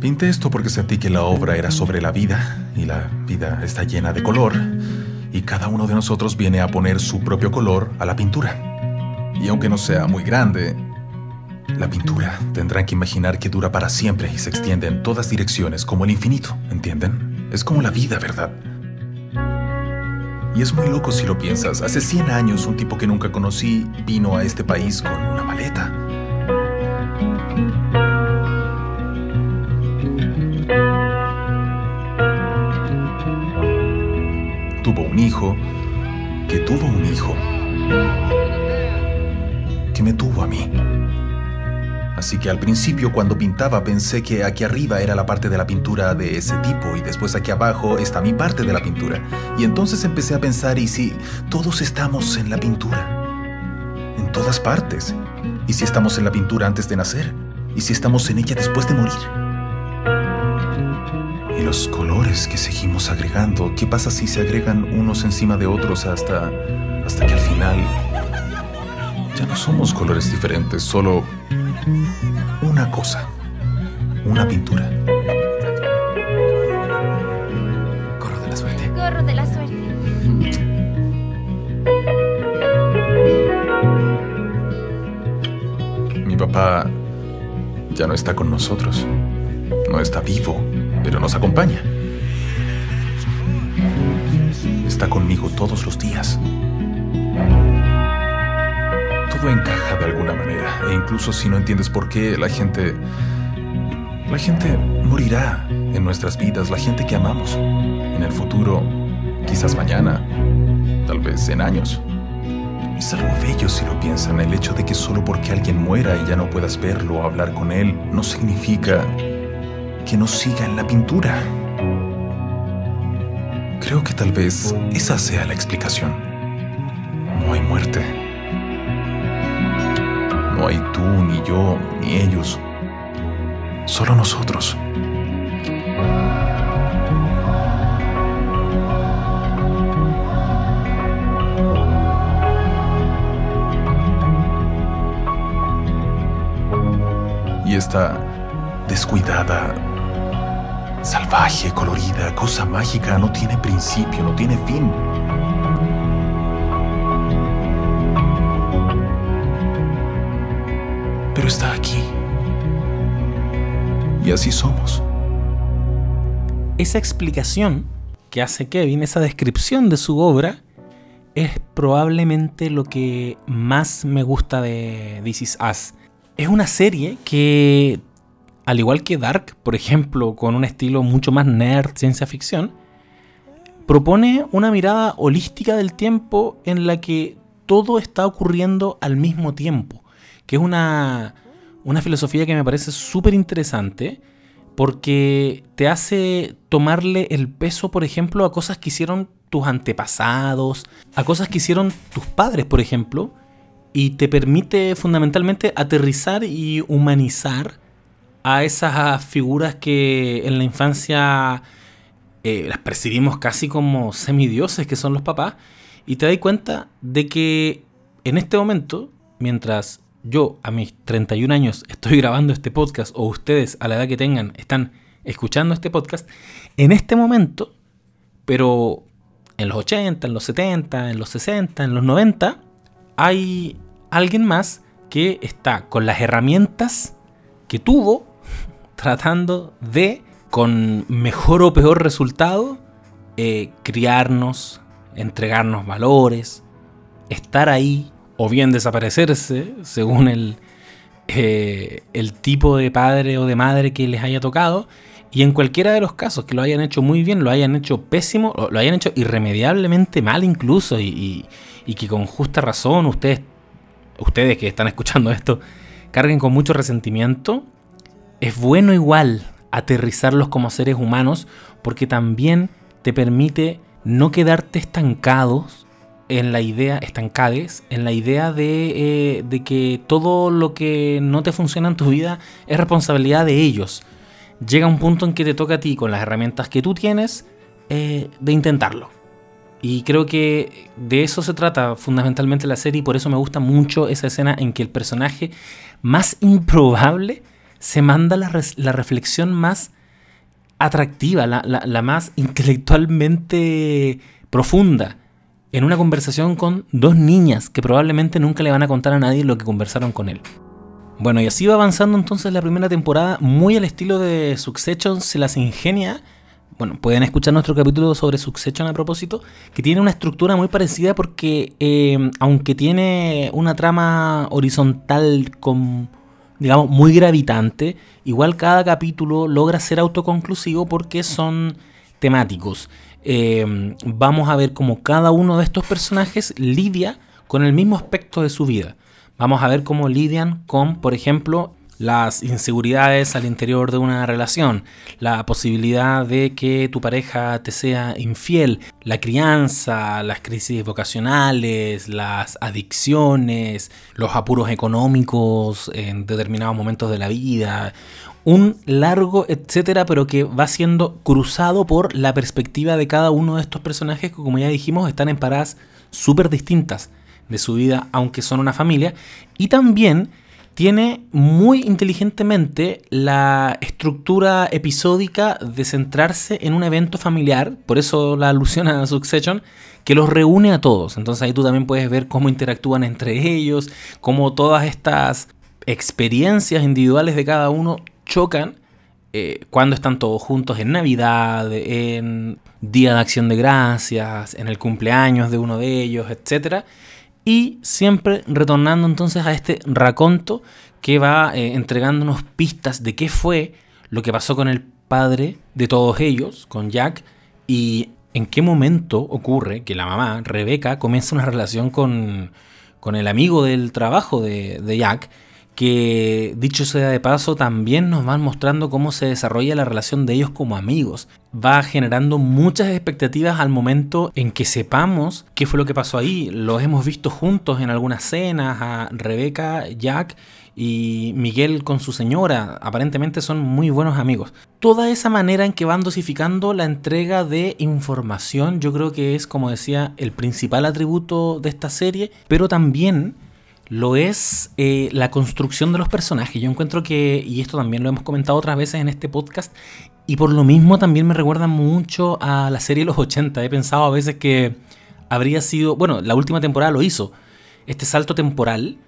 Pinté esto porque sentí que la obra era sobre la vida y la vida está llena de color y cada uno de nosotros viene a poner su propio color a la pintura. Y aunque no sea muy grande, la pintura tendrán que imaginar que dura para siempre y se extiende en todas direcciones como el infinito, ¿entienden? Es como la vida, ¿verdad? Y es muy loco si lo piensas. Hace 100 años un tipo que nunca conocí vino a este país con una maleta. Tuvo un hijo, que tuvo un hijo, que me tuvo a mí. Así que al principio cuando pintaba pensé que aquí arriba era la parte de la pintura de ese tipo y después aquí abajo está mi parte de la pintura. Y entonces empecé a pensar, ¿y si todos estamos en la pintura? En todas partes. ¿Y si estamos en la pintura antes de nacer? ¿Y si estamos en ella después de morir? Y los colores que seguimos agregando, ¿qué pasa si se agregan unos encima de otros hasta, hasta que al final ya no somos colores diferentes, solo una cosa, una pintura. Gorro de la suerte. Gorro de la suerte. Mi papá ya no está con nosotros. No está vivo, pero nos acompaña. Está conmigo todos los días todo encaja de alguna manera. E incluso si no entiendes por qué, la gente... La gente morirá en nuestras vidas, la gente que amamos. En el futuro, quizás mañana, tal vez en años. Es algo bello si lo piensan. El hecho de que solo porque alguien muera y ya no puedas verlo o hablar con él, no significa que no siga en la pintura. Creo que tal vez esa sea la explicación. No hay muerte. No hay tú, ni yo, ni ellos. Solo nosotros. Y esta descuidada, salvaje, colorida, cosa mágica no tiene principio, no tiene fin. Y así somos. Esa explicación que hace Kevin, esa descripción de su obra, es probablemente lo que más me gusta de This Is Us. Es una serie que, al igual que Dark, por ejemplo, con un estilo mucho más nerd, ciencia ficción, propone una mirada holística del tiempo en la que todo está ocurriendo al mismo tiempo que es una, una filosofía que me parece súper interesante porque te hace tomarle el peso, por ejemplo, a cosas que hicieron tus antepasados, a cosas que hicieron tus padres, por ejemplo, y te permite fundamentalmente aterrizar y humanizar a esas figuras que en la infancia eh, las percibimos casi como semidioses que son los papás, y te das cuenta de que en este momento, mientras yo a mis 31 años estoy <laughs> grabando este podcast o ustedes a la edad que tengan están escuchando este podcast, en este momento, pero en los 80, en los 70, en los 60, en los 90, hay alguien más que está con las herramientas que tuvo <laughs> tratando de, con mejor o peor resultado, eh, criarnos, entregarnos valores, estar ahí o bien desaparecerse, según el, eh, el tipo de padre o de madre que les haya tocado. Y en cualquiera de los casos, que lo hayan hecho muy bien, lo hayan hecho pésimo, lo hayan hecho irremediablemente mal incluso, y, y que con justa razón ustedes, ustedes que están escuchando esto, carguen con mucho resentimiento, es bueno igual aterrizarlos como seres humanos porque también te permite no quedarte estancados en la idea, estancades, en la idea de, eh, de, que todo lo que no te funciona en tu vida es responsabilidad de ellos. Llega un punto en que te toca a ti, con las herramientas que tú tienes, eh, de intentarlo. Y creo que de eso se trata fundamentalmente la serie y por eso me gusta mucho esa escena en que el personaje más improbable se manda la, la reflexión más atractiva, la, la, la más intelectualmente profunda en una conversación con dos niñas que probablemente nunca le van a contar a nadie lo que conversaron con él. Bueno, y así va avanzando entonces la primera temporada, muy al estilo de Succession, se las ingenia. Bueno, pueden escuchar nuestro capítulo sobre Succession a propósito, que tiene una estructura muy parecida porque eh, aunque tiene una trama horizontal con, digamos, muy gravitante, igual cada capítulo logra ser autoconclusivo porque son temáticos. Eh, vamos a ver cómo cada uno de estos personajes lidia con el mismo aspecto de su vida. Vamos a ver cómo lidian con, por ejemplo, las inseguridades al interior de una relación, la posibilidad de que tu pareja te sea infiel, la crianza, las crisis vocacionales, las adicciones, los apuros económicos en determinados momentos de la vida, un largo etcétera, pero que va siendo cruzado por la perspectiva de cada uno de estos personajes que, como ya dijimos, están en paradas súper distintas de su vida, aunque son una familia. Y también tiene muy inteligentemente la estructura episódica de centrarse en un evento familiar, por eso la alusión a Succession, que los reúne a todos. Entonces ahí tú también puedes ver cómo interactúan entre ellos, cómo todas estas experiencias individuales de cada uno chocan eh, cuando están todos juntos en Navidad, en Día de Acción de Gracias, en el cumpleaños de uno de ellos, etc. Y siempre retornando entonces a este raconto que va eh, entregándonos pistas de qué fue lo que pasó con el padre de todos ellos, con Jack, y en qué momento ocurre que la mamá, Rebeca, comienza una relación con, con el amigo del trabajo de, de Jack, que dicho sea de paso también nos van mostrando cómo se desarrolla la relación de ellos como amigos. Va generando muchas expectativas al momento en que sepamos qué fue lo que pasó ahí. Los hemos visto juntos en algunas cenas, a Rebeca, Jack y Miguel con su señora. Aparentemente son muy buenos amigos. Toda esa manera en que van dosificando la entrega de información yo creo que es, como decía, el principal atributo de esta serie, pero también lo es eh, la construcción de los personajes. Yo encuentro que, y esto también lo hemos comentado otras veces en este podcast, y por lo mismo también me recuerda mucho a la serie de los 80. He pensado a veces que habría sido, bueno, la última temporada lo hizo, este salto temporal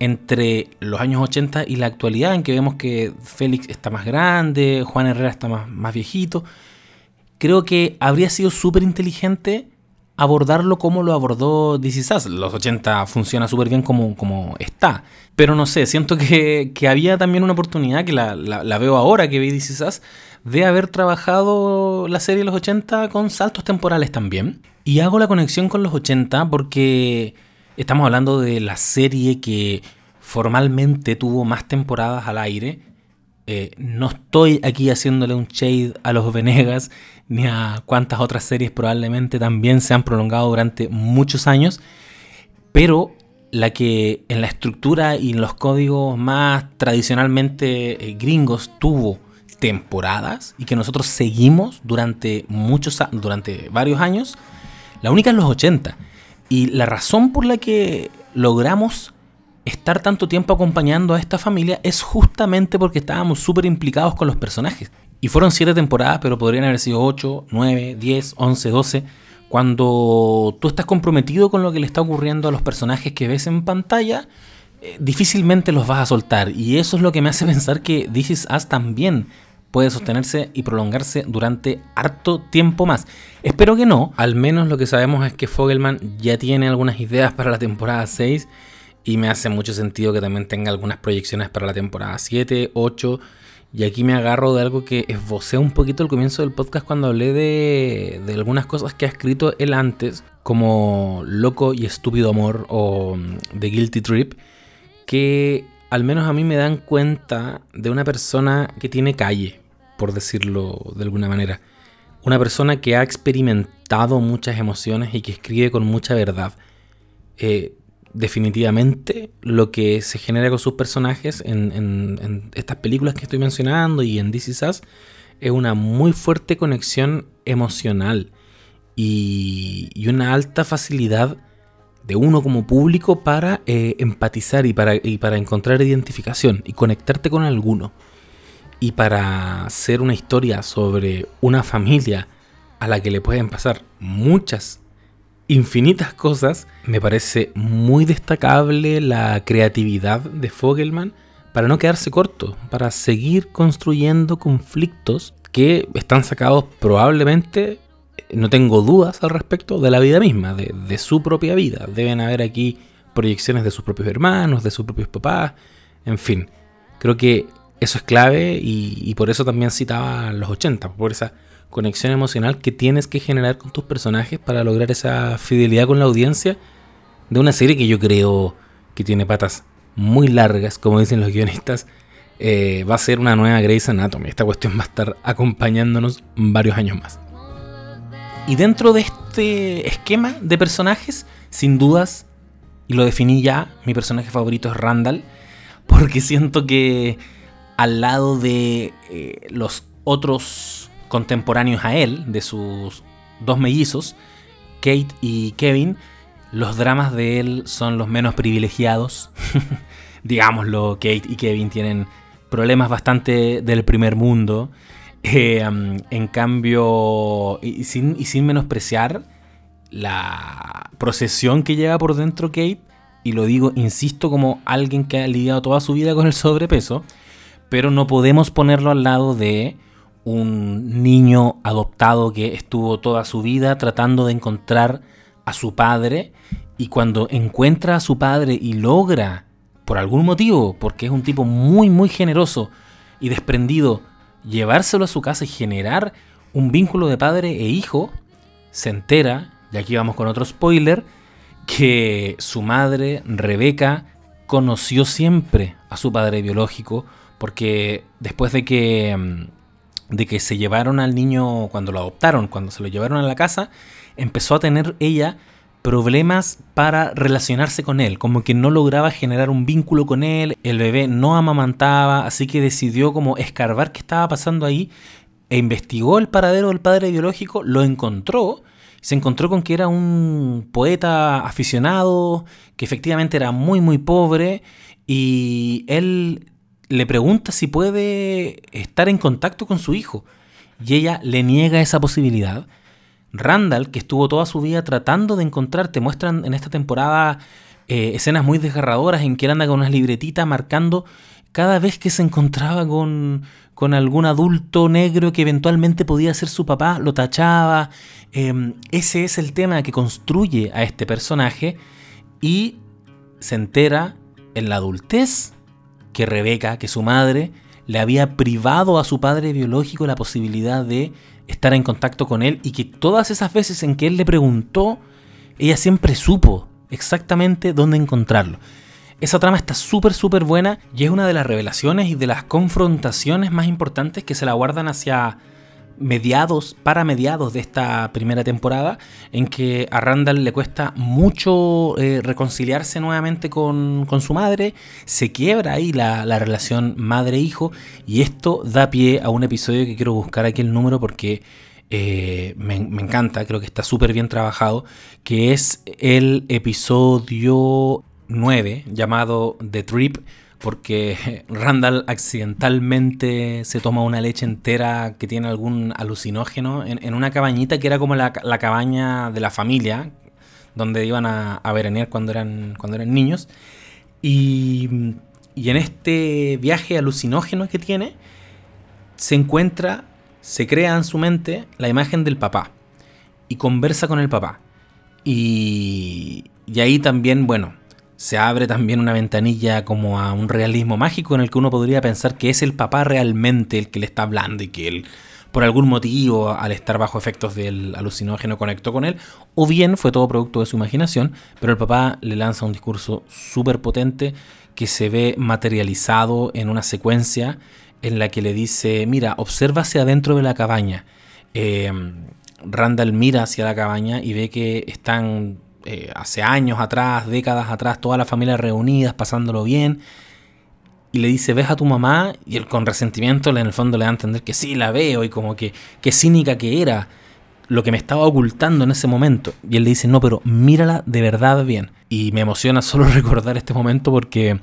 entre los años 80 y la actualidad, en que vemos que Félix está más grande, Juan Herrera está más, más viejito. Creo que habría sido súper inteligente abordarlo como lo abordó DC Los 80 funciona súper bien como, como está. Pero no sé, siento que, había también una oportunidad, que la, veo ahora que vi DC de haber trabajado la serie de los 80 con saltos temporales también. Y hago la conexión con los 80 porque estamos hablando de la serie que formalmente tuvo más temporadas al aire. Eh, no estoy aquí haciéndole un shade a los Venegas <laughs> ni a cuántas otras series probablemente también se han prolongado durante muchos años, pero la que en la estructura y en los códigos más tradicionalmente eh, gringos tuvo temporadas y que nosotros seguimos durante muchos durante varios años, la única es los 80. Y la razón por la que logramos estar tanto tiempo acompañando a esta familia es justamente porque estábamos súper implicados con los personajes. Y fueron siete temporadas, pero podrían haber sido 8, 9, 10, 11, 12. Cuando tú estás comprometido con lo que le está ocurriendo a los personajes que ves en pantalla, eh, difícilmente los vas a soltar. Y eso es lo que me hace <laughs> pensar que This Is Us también puede sostenerse y prolongarse durante harto tiempo más. Espero que no, al menos lo que sabemos es que Fogelman ya tiene algunas ideas para la temporada 6 y me hace mucho sentido que también tenga algunas proyecciones para la temporada 7, 8 y aquí me agarro de algo que esbocé un poquito al comienzo del podcast cuando hablé de, de algunas cosas que ha escrito él antes, como Loco y Estúpido Amor o mm, The Guilty Trip, que al menos a mí me dan cuenta de una persona que tiene calle, por decirlo de alguna manera. Una persona que ha experimentado muchas emociones y que escribe con mucha verdad. Eh, definitivamente lo que se genera con sus personajes en, estas películas que estoy mencionando y en This Is Us es una muy fuerte conexión emocional y, una alta facilidad de uno como público para eh, empatizar y para, y para encontrar identificación y conectarte con alguno. Y para hacer una historia sobre una familia a la que le pueden pasar muchas infinitas cosas, me parece muy destacable la creatividad de Fogelman para no quedarse corto, para seguir construyendo conflictos que están sacados probablemente, no tengo dudas al respecto, de la vida misma, de, su propia vida. Deben haber aquí proyecciones de sus propios hermanos, de sus propios papás, en fin. Creo que eso es clave y, y por eso también citaba los 80, por esa conexión emocional que tienes que generar con tus personajes para lograr esa fidelidad con la audiencia de una serie que yo creo que tiene patas muy largas, como dicen los guionistas. Eh, va a ser una nueva Grey's Anatomy. Esta cuestión va a estar acompañándonos varios años más. Y dentro de este esquema de personajes, sin dudas, y lo definí ya, mi personaje favorito es Randall, porque siento que al lado de eh, los otros contemporáneos a él, de sus dos mellizos, Kate y Kevin, los dramas de él son los menos privilegiados. <laughs> Digámoslo, Kate y Kevin tienen problemas bastante del primer mundo. Eh, en cambio, y sin, y sin menospreciar la procesión que lleva por dentro Kate, y lo digo, insisto, como alguien que ha lidiado toda su vida con el sobrepeso, pero no podemos ponerlo al lado de un niño adoptado que estuvo toda su vida tratando de encontrar a su padre y cuando encuentra a su padre y logra, por algún motivo, porque es un tipo muy muy generoso y desprendido, llevárselo a su casa y generar un vínculo de padre e hijo, se entera, y aquí vamos con otro spoiler, que su madre, Rebeca, conoció siempre a su padre biológico, porque después de que mm, de que se llevaron al niño cuando lo adoptaron, cuando se lo llevaron a la casa, empezó a tener ella problemas para relacionarse con él, como que no lograba generar un vínculo con él, el bebé no amamantaba, así que decidió como escarbar qué estaba pasando ahí e investigó el paradero del padre biológico, lo encontró, se encontró con que era un poeta aficionado, que efectivamente era muy muy pobre y él le pregunta si puede estar en contacto con su hijo y ella le niega esa posibilidad. Randall, que estuvo toda su vida tratando de encontrar, te muestran en esta temporada eh, escenas muy desgarradoras en que él anda con unas libretitas marcando cada vez que se encontraba con, con algún adulto negro que eventualmente podía ser su papá, lo tachaba. Em, ese es el tema que construye a este personaje y se entera en la adultez que Rebeca, que su madre, le había privado a su padre biológico la posibilidad de estar en contacto con él y que todas esas veces en que él le preguntó, ella siempre supo exactamente dónde encontrarlo. Esa trama está súper, súper buena y es una de las revelaciones y de las confrontaciones más importantes que se la guardan hacia mediados, para mediados de esta primera temporada, en que a Randall le cuesta mucho eh, reconciliarse nuevamente con, su madre, se quiebra ahí la, relación madre-hijo, y esto da pie a un episodio que quiero buscar aquí el número porque eh, me, me, encanta, creo que está súper bien trabajado, que es el episodio 9 llamado The Trip porque <laughs> Randall accidentalmente se toma una leche entera que tiene algún alucinógeno en, una cabañita que era como la, cabaña de la familia, donde iban a, a veranear cuando eran, cuando eran niños. Y, y en este viaje alucinógeno que tiene, se encuentra, se crea en su mente la imagen del papá y conversa con el papá. Y, y ahí también, bueno, se abre también una ventanilla como a un realismo mágico en el que uno podría pensar que es el papá realmente el que le está hablando y que él por algún motivo, al estar bajo efectos del alucinógeno, conectó con él, o bien fue todo producto de su imaginación, pero el papá le lanza un discurso súper potente que se ve materializado en una secuencia en la que le dice, mira, observa hacia adentro de la cabaña. Eh, Randall mira hacia la cabaña y ve que están eh, hace años atrás, décadas atrás, toda la familia reunidas, pasándolo bien y le dice, ¿ves a tu mamá? Y él con resentimiento en el fondo le da a entender que sí, la veo y como que qué cínica que era lo que me estaba ocultando en ese momento. Y él le dice, no, pero mírala de verdad bien. Y me emociona solo <laughs> recordar este momento porque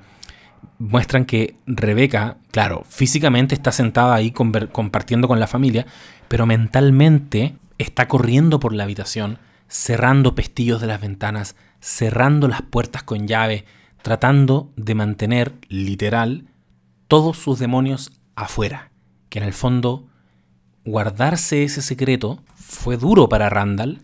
muestran que Rebeca, claro, físicamente está sentada ahí compartiendo con la familia, pero mentalmente está corriendo por la habitación, cerrando pestillos de las ventanas, cerrando las puertas con llave, tratando de mantener, literal, todos sus demonios afuera. Que en el fondo, guardarse ese secreto fue duro para Randall,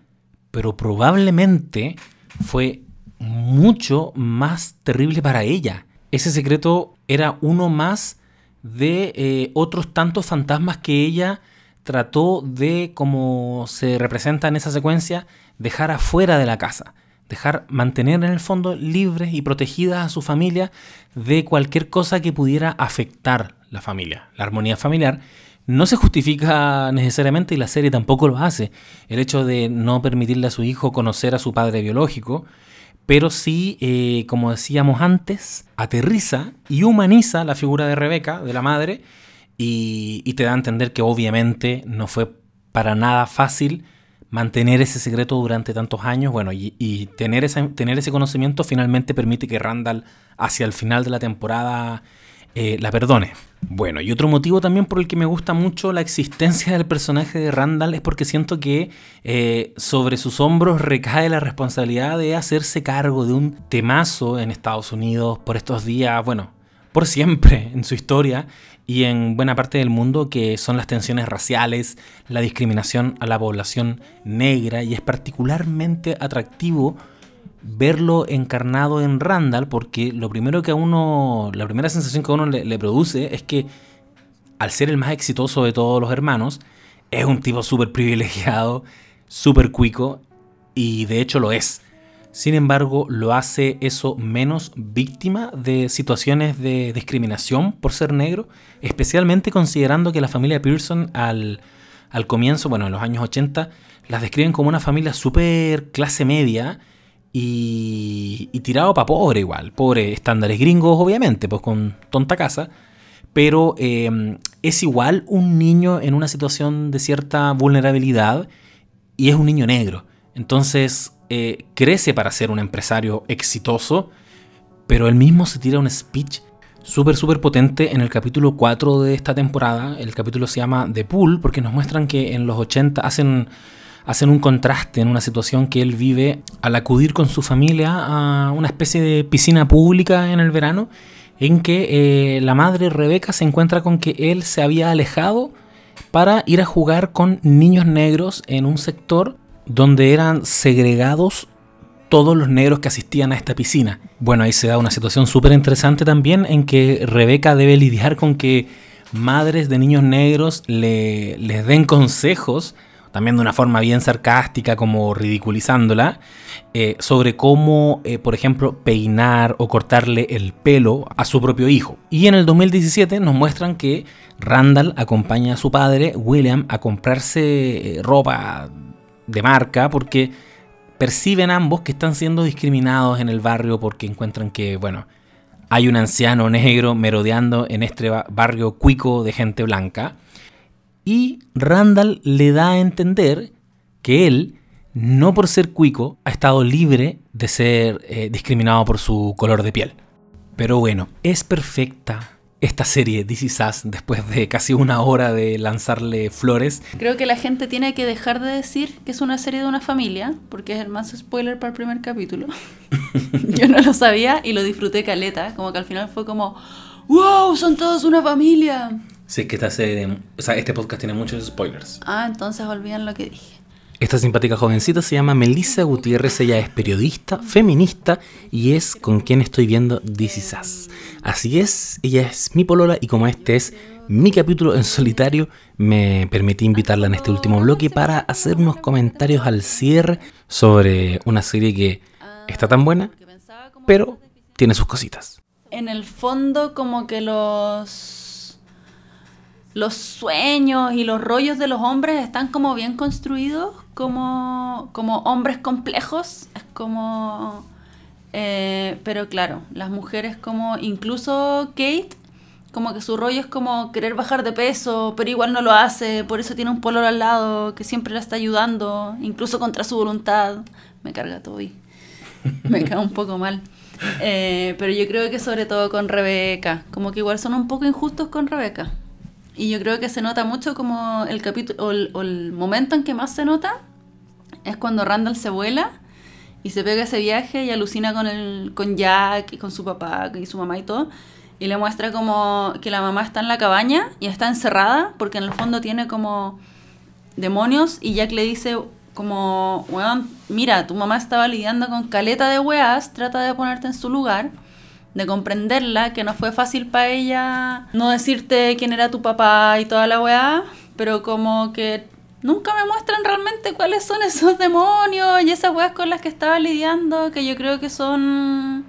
pero probablemente fue mucho más terrible para ella. Ese secreto era uno más de eh, otros tantos fantasmas que ella trató de, como se representa en esa secuencia, dejar afuera de la casa dejar mantener en el fondo libres y protegidas a su familia de cualquier cosa que pudiera afectar la familia, la armonía familiar. No se justifica necesariamente y la serie tampoco lo hace el hecho de no permitirle a su hijo conocer a su padre biológico, pero sí, eh, como decíamos antes, aterriza y humaniza la figura de Rebeca, de la madre, y, te da a entender que obviamente no fue para nada fácil mantener ese secreto durante tantos años, bueno, y, tener, tener ese conocimiento finalmente permite que Randall hacia el final de la temporada eh, la perdone. Bueno, y otro motivo también por el que me gusta mucho la existencia del personaje de Randall es porque siento que eh, sobre sus hombros recae la responsabilidad de hacerse cargo de un temazo en Estados Unidos por estos días, bueno, por siempre en su historia, y en buena parte del mundo que son las tensiones raciales, la discriminación a la población negra y es particularmente atractivo verlo encarnado en Randall porque lo primero que a uno, la primera sensación que a uno le, produce es que al ser el más exitoso de todos los hermanos, es un tipo súper privilegiado, súper cuico y de hecho lo es. Sin embargo, lo hace eso menos víctima de situaciones de discriminación por ser negro, especialmente considerando que la familia Pearson al, comienzo, bueno, en los años 80, las describen como una familia súper clase media y, tirado para pobre igual, pobre estándares gringos obviamente, pues con tonta casa, pero em, es igual un niño en una situación de cierta vulnerabilidad y es un niño negro. Entonces, eh, crece para ser un empresario exitoso, pero él mismo se tira un speech súper, súper potente en el capítulo 4 de esta temporada. El capítulo se llama The Pool, porque nos muestran que en los 80 hacen, hacen un contraste en una situación que él vive al acudir con su familia a una especie de piscina pública en el verano, en que eh, la madre Rebeca se encuentra con que él se había alejado para ir a jugar con niños negros en un sector donde eran segregados todos los negros que asistían a esta piscina. Bueno, ahí se da una situación súper interesante también en que Rebeca debe lidiar con que madres de niños negros le, les den consejos, también de una forma bien sarcástica, como ridiculizándola, eh, sobre cómo, eh, por ejemplo, peinar o cortarle el pelo a su propio hijo. Y en el 2017 nos muestran que Randall acompaña a su padre, William, a comprarse eh, ropa de marca porque perciben ambos que están siendo discriminados en el barrio porque encuentran que, bueno, hay un anciano negro merodeando en este barrio cuico de gente blanca. Y Randall le da a entender que él, no por ser cuico, ha estado libre de ser eh, discriminado por su color de piel. Pero bueno, es perfecta esta serie, This Is Us, después de casi una hora de lanzarle flores. Creo que la gente tiene que dejar de decir que es una serie de una familia, porque es el más spoiler para el primer capítulo. <laughs> Yo no lo sabía y lo disfruté caleta, como que al final fue como, wow, son todos una familia. Sí, que esta serie, o sea, este podcast tiene muchos spoilers. Ah, entonces olvidan lo que dije. Esta simpática jovencita se llama Melissa Gutiérrez, ella es periodista, feminista y es con quien estoy viendo This Is. Así es, ella es mi polola y como este es mi capítulo en solitario, me permití invitarla en este último bloque para hacer unos comentarios al cierre sobre una serie que está tan buena, pero tiene sus cositas. En el fondo como que los los sueños y los rollos de los hombres están como bien construidos, como, como hombres complejos, es como... Eh, pero claro, las mujeres como, incluso Kate, como que su rollo es como querer bajar de peso, pero igual no lo hace, por eso tiene un pololo al lado que siempre la está ayudando, incluso contra su voluntad. Me carga todo y me cae un poco mal. Eh, pero yo creo que sobre todo con Rebeca, como que igual son un poco injustos con Rebeca. Y yo creo que se nota mucho como el capítulo, o el, momento en que más se nota es cuando Randall se vuela y se pega ese viaje y alucina con, el, con Jack y con su papá y su mamá y todo. Y le muestra como que la mamá está en la cabaña y está encerrada porque en el fondo tiene como demonios y Jack le dice como, mira, tu mamá estaba lidiando con caleta de weas, trata de ponerte en su lugar de comprenderla, que no fue fácil para ella no decirte quién era tu papá y toda la weá, pero como que nunca me muestran realmente cuáles son esos demonios y esas weas con las que estaba lidiando, que yo creo que son...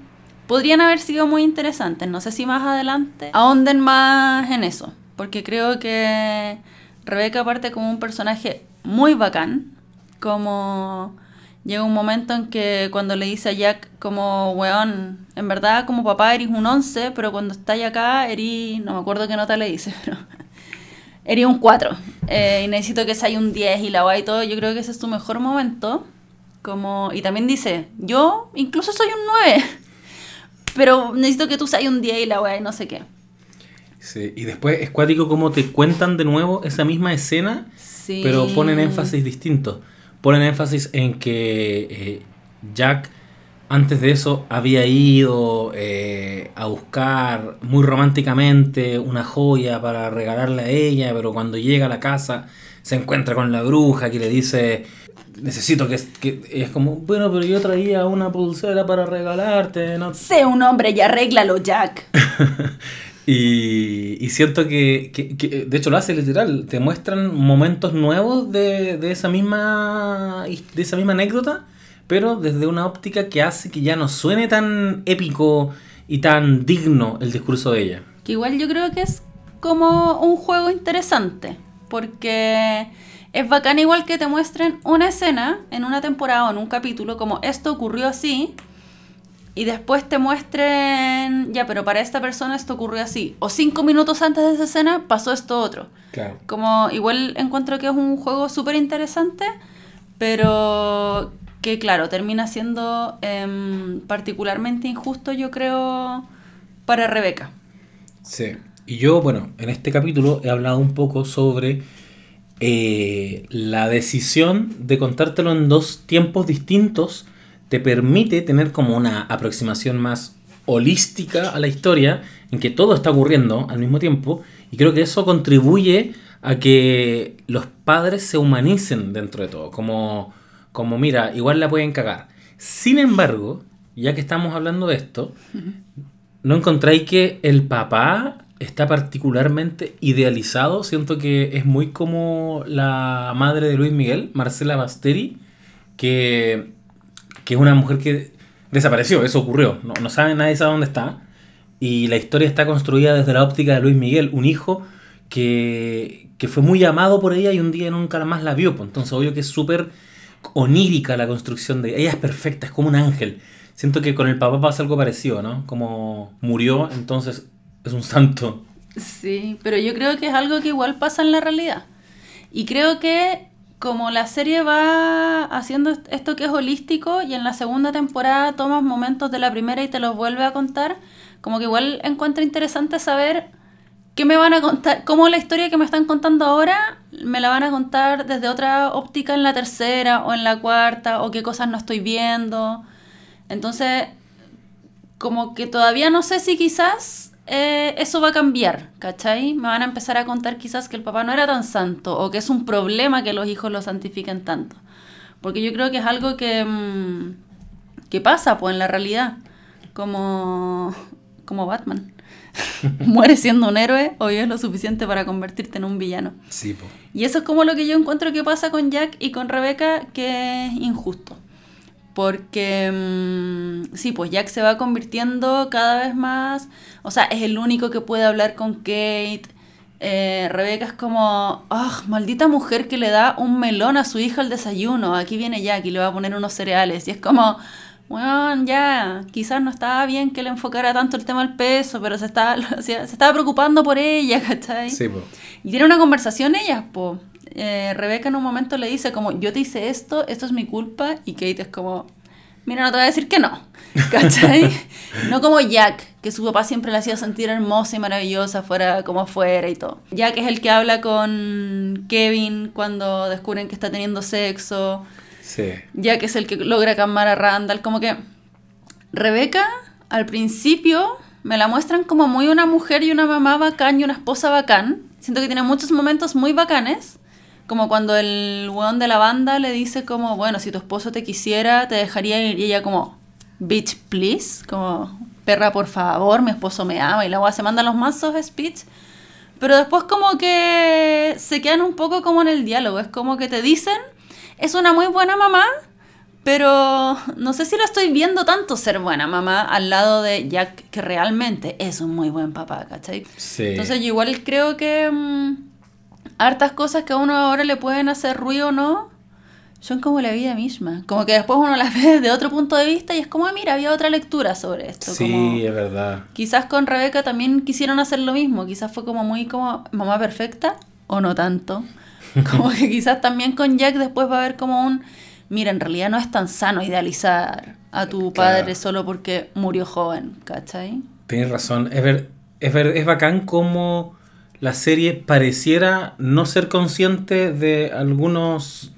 podrían haber sido muy interesantes. No sé si más adelante ahonden más en eso, porque creo que Rebeca parte como un personaje muy bacán, como llega un momento en que cuando le dice a Jack como, weón, en verdad como papá eres un 11, pero cuando estáis acá eres, no me acuerdo qué nota le dice, <laughs> pero eres un 4. Eh, y necesito que sea un 10 y la guay y todo, yo creo que ese es tu mejor momento. Como, y también dice, yo incluso soy un 9, <laughs> pero necesito que tú seas un 10 y la guay y no sé qué. Sí, y después es cuático como te cuentan de nuevo esa misma escena, pero ponen énfasis distinto ponen énfasis en que eh, Jack antes de eso había ido eh, a buscar muy románticamente una joya para regalarle a ella, pero cuando llega a la casa se encuentra con la bruja que le dice, necesito que, que es como, bueno, pero yo traía una pulsera para regalarte. ¿no? Sé un hombre y arréglalo, Jack. <laughs> Y, siento que, de hecho lo hace literal, te muestran momentos nuevos de, esa misma, de esa misma anécdota, pero desde una óptica que hace que ya no suene tan épico y tan digno el discurso de ella. Que igual yo creo que es como un juego interesante, porque es bacán igual que te muestren una escena en una temporada o en un capítulo como esto ocurrió así y después te muestren, ya, pero para esta persona esto ocurrió así. O cinco minutos antes de esa escena pasó esto otro. Claro. Como igual encuentro que es un juego súper interesante, pero que claro, termina siendo em, particularmente injusto, yo creo, para Rebeca. Sí. Y yo, bueno, en este capítulo he hablado un poco sobre eh, la decisión de contártelo en dos tiempos distintos te permite tener como una aproximación más holística a la historia, en que todo está ocurriendo al mismo tiempo, y creo que eso contribuye a que los padres se humanicen dentro de todo, como, como mira, igual la pueden cagar. Sin embargo, ya que estamos hablando de esto, ¿no encontráis que el papá está particularmente idealizado? Siento que es muy como la madre de Luis Miguel, Marcela Basteri, que es una mujer que desapareció, eso ocurrió, no, no sabe, nadie sabe dónde está. Y la historia está construida desde la óptica de Luis Miguel, un hijo que, que fue muy amado por ella y un día nunca más la vio. Pues. Entonces, obvio que es súper onírica la construcción de ella. es perfecta, es como un ángel. Siento que con el papá pasa algo parecido, ¿no? Como murió, entonces es un santo. Sí, pero yo creo que es algo que igual pasa en la realidad. Y creo que como la serie va haciendo esto que es holístico y en la segunda temporada tomas momentos de la primera y te los vuelve a contar, como que igual encuentro interesante saber ¿qué me van a contar? ¿Cómo la historia que me están contando ahora me la van a contar desde otra óptica en la tercera o en la cuarta? ¿O qué cosas no estoy viendo? Entonces, como que todavía no sé si quizás eh, eso va a cambiar, ¿cachai? Me van a empezar a contar quizás que el papá no era tan santo o que es un problema que los hijos lo santifiquen tanto. Porque yo creo que es algo que, mm, que pasa pues, en la realidad, como, como Batman. <laughs> Muere siendo un héroe o es lo suficiente para convertirte en un villano. Sí, po. Y eso es como lo que yo encuentro que pasa con Jack y con Rebecca, que es injusto. Porque, mm, sí, pues Jack se va convirtiendo cada vez más, o sea, es el único que puede hablar con Kate. Eh, Rebeca es como, ah, maldita mujer que le da un melón a su hija al desayuno. Aquí viene Jack y le va a poner unos cereales. Y es como, bueno, ya, quizás no estaba bien que le enfocara tanto el tema del peso, pero se estaba, <laughs> se estaba preocupando por ella, <laughs> ¿cachai? Sí, po. Y tiene una conversación ellas, po. Eh, Rebeca en un momento le dice como, yo te hice esto, esto es mi culpa, y Kate es como, mira, no te voy a decir que no, <laughs> ¿cachai? no como Jack, que su papá siempre la hacía sentir hermosa y maravillosa, fuera como fuera y todo. Jack es el que habla con Kevin cuando descubren que está teniendo sexo, Sí. Jack es el que logra calmar a Randall, como que Rebeca al principio me la muestran como muy una mujer y una mamá bacán y una esposa bacán. Siento que tiene muchos momentos muy bacanes. Como cuando el weón de la banda le dice como, bueno, si tu esposo te quisiera, te dejaría ir. Y ella como, bitch, please. Como, perra, por favor, mi esposo me ama. Y la weá se manda los mazos speech. Pero después como que se quedan un poco como en el diálogo. Es como que te dicen, es una muy buena mamá, pero no sé si la estoy viendo tanto ser buena mamá al lado de Jack, que realmente es un muy buen papá, ¿cachai? Sí. Entonces yo igual creo que mm, hartas cosas que a uno ahora le pueden hacer ruido o no, son como la vida misma. Como que después uno <laughs> las ve desde otro punto de vista y es como, ah, mira, había otra lectura sobre esto. Sí, como- es verdad. Quizás con Rebeca también quisieron hacer lo mismo. Quizás fue como muy como mamá perfecta o no tanto. <laughs> Como que quizás también con Jack después va a haber como un, mira, en realidad no es tan sano idealizar a tu padre Claro. solo porque murió joven, ¿cachai? Tienes razón. Es, ver, es, ver, es bacán como la serie pareciera no ser consciente de algunos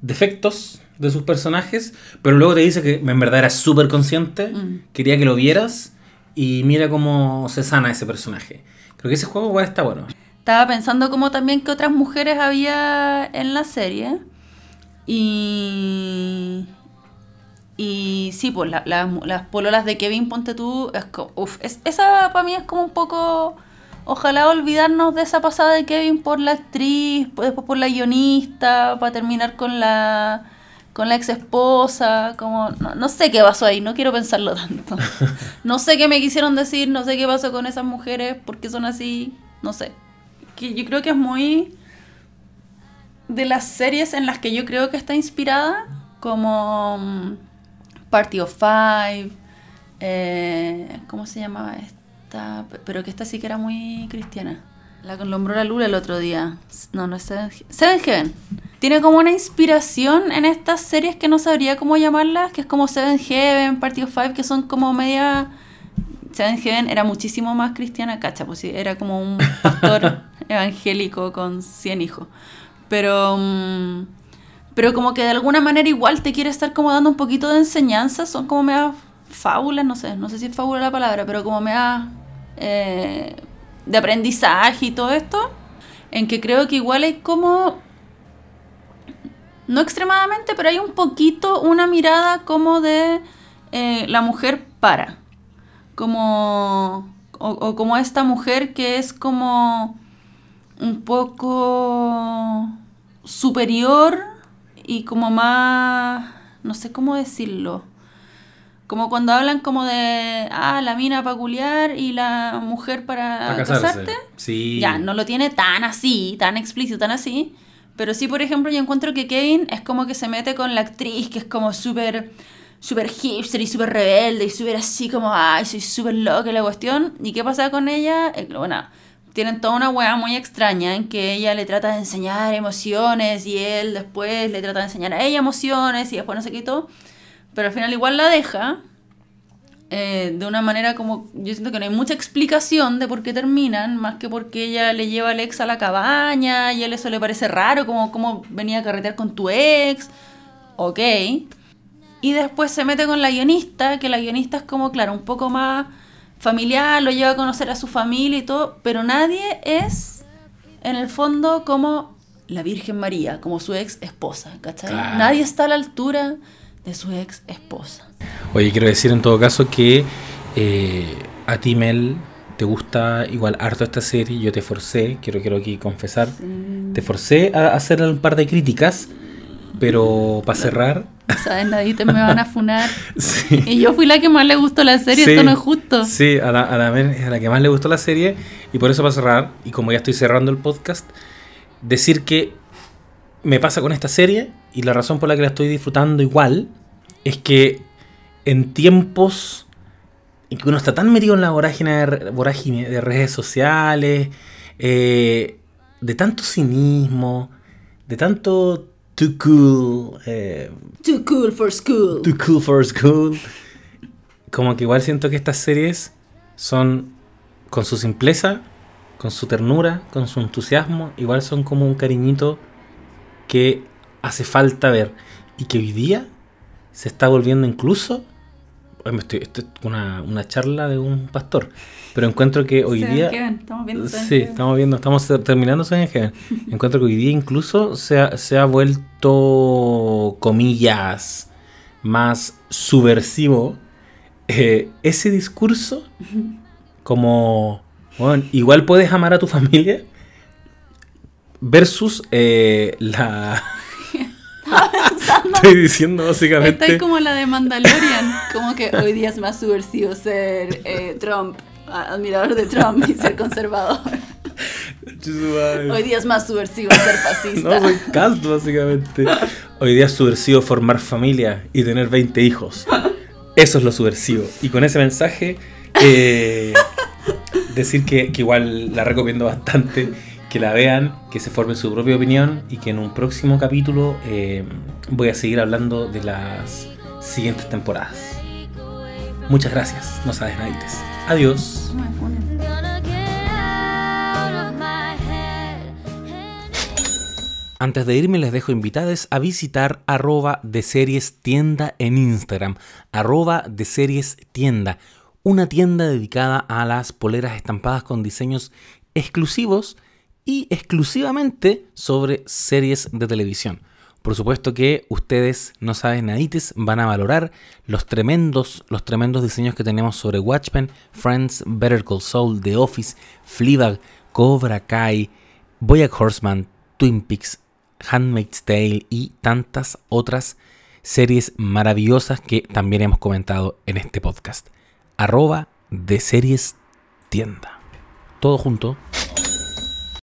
defectos de sus personajes, pero luego te dice que en verdad era súper consciente, Mm. quería que lo vieras y mira cómo se sana ese personaje. Creo que ese juego igual está bueno. Estaba pensando como también que otras mujeres había en la serie. Y. Y sí, pues la- la- las pololas de Kevin Ponte tú. Es- esa para mí es como un poco. Ojalá olvidarnos de esa pasada de Kevin por la actriz, después por la guionista, para terminar con la con la ex esposa, como no, no sé qué pasó ahí, no quiero pensarlo tanto. <laughs> No sé qué me quisieron decir, no sé qué pasó con esas mujeres, por qué son así, no sé. Que yo creo que es muy de las series en las que yo creo que está inspirada, como mm, Party of Five, eh, ¿cómo se llamaba esta? Pero que esta sí que era muy cristiana. La nombró la Lula el otro día. No, no es Seven, Seven Heaven. Tiene como una inspiración en estas series que no sabría cómo llamarlas, que es como Seven Heaven, Party of Five, que son como media... Seven Heaven era muchísimo más cristiana, cacha, pues sí, era como un pastor <laughs> evangélico con 100 hijos. Pero, mm, pero como que de alguna manera igual te quiere estar como dando un poquito de enseñanza, son como media fábulas, no sé, no sé si es fábula la palabra, pero como media eh, de aprendizaje y todo esto, en que creo que igual hay como, no extremadamente, pero hay un poquito una mirada como de eh, la mujer para, como, o como esta mujer que es como un poco superior y como más, no sé cómo decirlo. Como cuando hablan como de, ah, la mina para culiar y la mujer para, Para casarse. casarte. Sí. Ya, no lo tiene tan así, tan explícito, tan así. Pero sí, por ejemplo, yo encuentro que Kevin es como que se mete con la actriz, que es como súper súper hipster y súper rebelde y súper así como, ay, soy súper loca la cuestión. ¿Y qué pasa con ella? Eh, bueno, tienen toda una weá muy extraña en que ella le trata de enseñar emociones y él después le trata de enseñar a ella emociones y después no sé qué y todo. Pero al final igual la deja. eh, de una manera como, yo siento que no hay mucha explicación de por qué terminan, más que porque ella le lleva al ex a la cabaña y a él eso le parece raro, como, como venía a carretear con tu ex, ok. Y después se mete con la guionista, que la guionista es como, claro, un poco más familiar, lo lleva a conocer a su familia y todo, pero nadie es, en el fondo, como la Virgen María, como su ex esposa, ¿cachai? Claro. Nadie está a la altura de su ex esposa. Oye, quiero decir en todo caso que eh, a ti, Mel, te gusta igual harto esta serie. Yo te forcé, quiero, quiero aquí confesar, te forcé a hacer un par de críticas, pero para cerrar. ¿Sabes? Nadie te me van a funar. <laughs> Sí. Y yo fui la que más le gustó la serie, Sí, esto no es justo. Sí, a la, a la que más le gustó la serie. Y por eso para cerrar, y como ya estoy cerrando el podcast, decir que me pasa con esta serie y la razón por la que la estoy disfrutando igual es que en tiempos en que uno está tan metido en la vorágine de, vorágine de redes sociales, eh, de tanto cinismo, de tanto too cool, eh, Too cool for school. too cool for school, como que igual siento que estas series son con su simpleza, con su ternura, con su entusiasmo, igual son como un cariñito que hace falta ver y que hoy día se está volviendo incluso estoy, esto es una, una charla de un pastor, pero encuentro que hoy día Heaven, estamos viendo Sí, estamos viendo, estamos terminando Heaven. <laughs> Encuentro que hoy día incluso se ha, se ha vuelto, comillas, más subversivo eh, ese discurso como, bueno, igual puedes amar a tu familia versus eh, la... Estoy diciendo básicamente... Está como la de Mandalorian, como que hoy día es más subversivo ser eh, Trump, admirador de Trump y ser conservador. Hoy día es más subversivo ser fascista. No, soy cast, básicamente. Hoy día es subversivo formar familia y tener 20 hijos. Eso es lo subversivo. Y con ese mensaje, eh, decir que, que igual la recomiendo bastante, que la vean, que se formen su propia opinión y que en un próximo capítulo eh, voy a seguir hablando de las siguientes temporadas. Muchas gracias, no sabes nadites. Adiós. Antes de irme les dejo invitados a visitar arroba de series tienda en Instagram, arroba de series tienda, una tienda dedicada a las poleras estampadas con diseños exclusivos y exclusivamente sobre series de televisión. Por supuesto que ustedes no saben nadites, van a valorar los tremendos, los tremendos diseños que tenemos sobre Watchmen, Friends, Better Call Saul, The Office, Fleabag, Cobra Kai, Boyack Horseman, Twin Peaks, Handmaid's Tale y tantas otras series maravillosas que también hemos comentado en este podcast. Arroba de series tienda. Todo junto.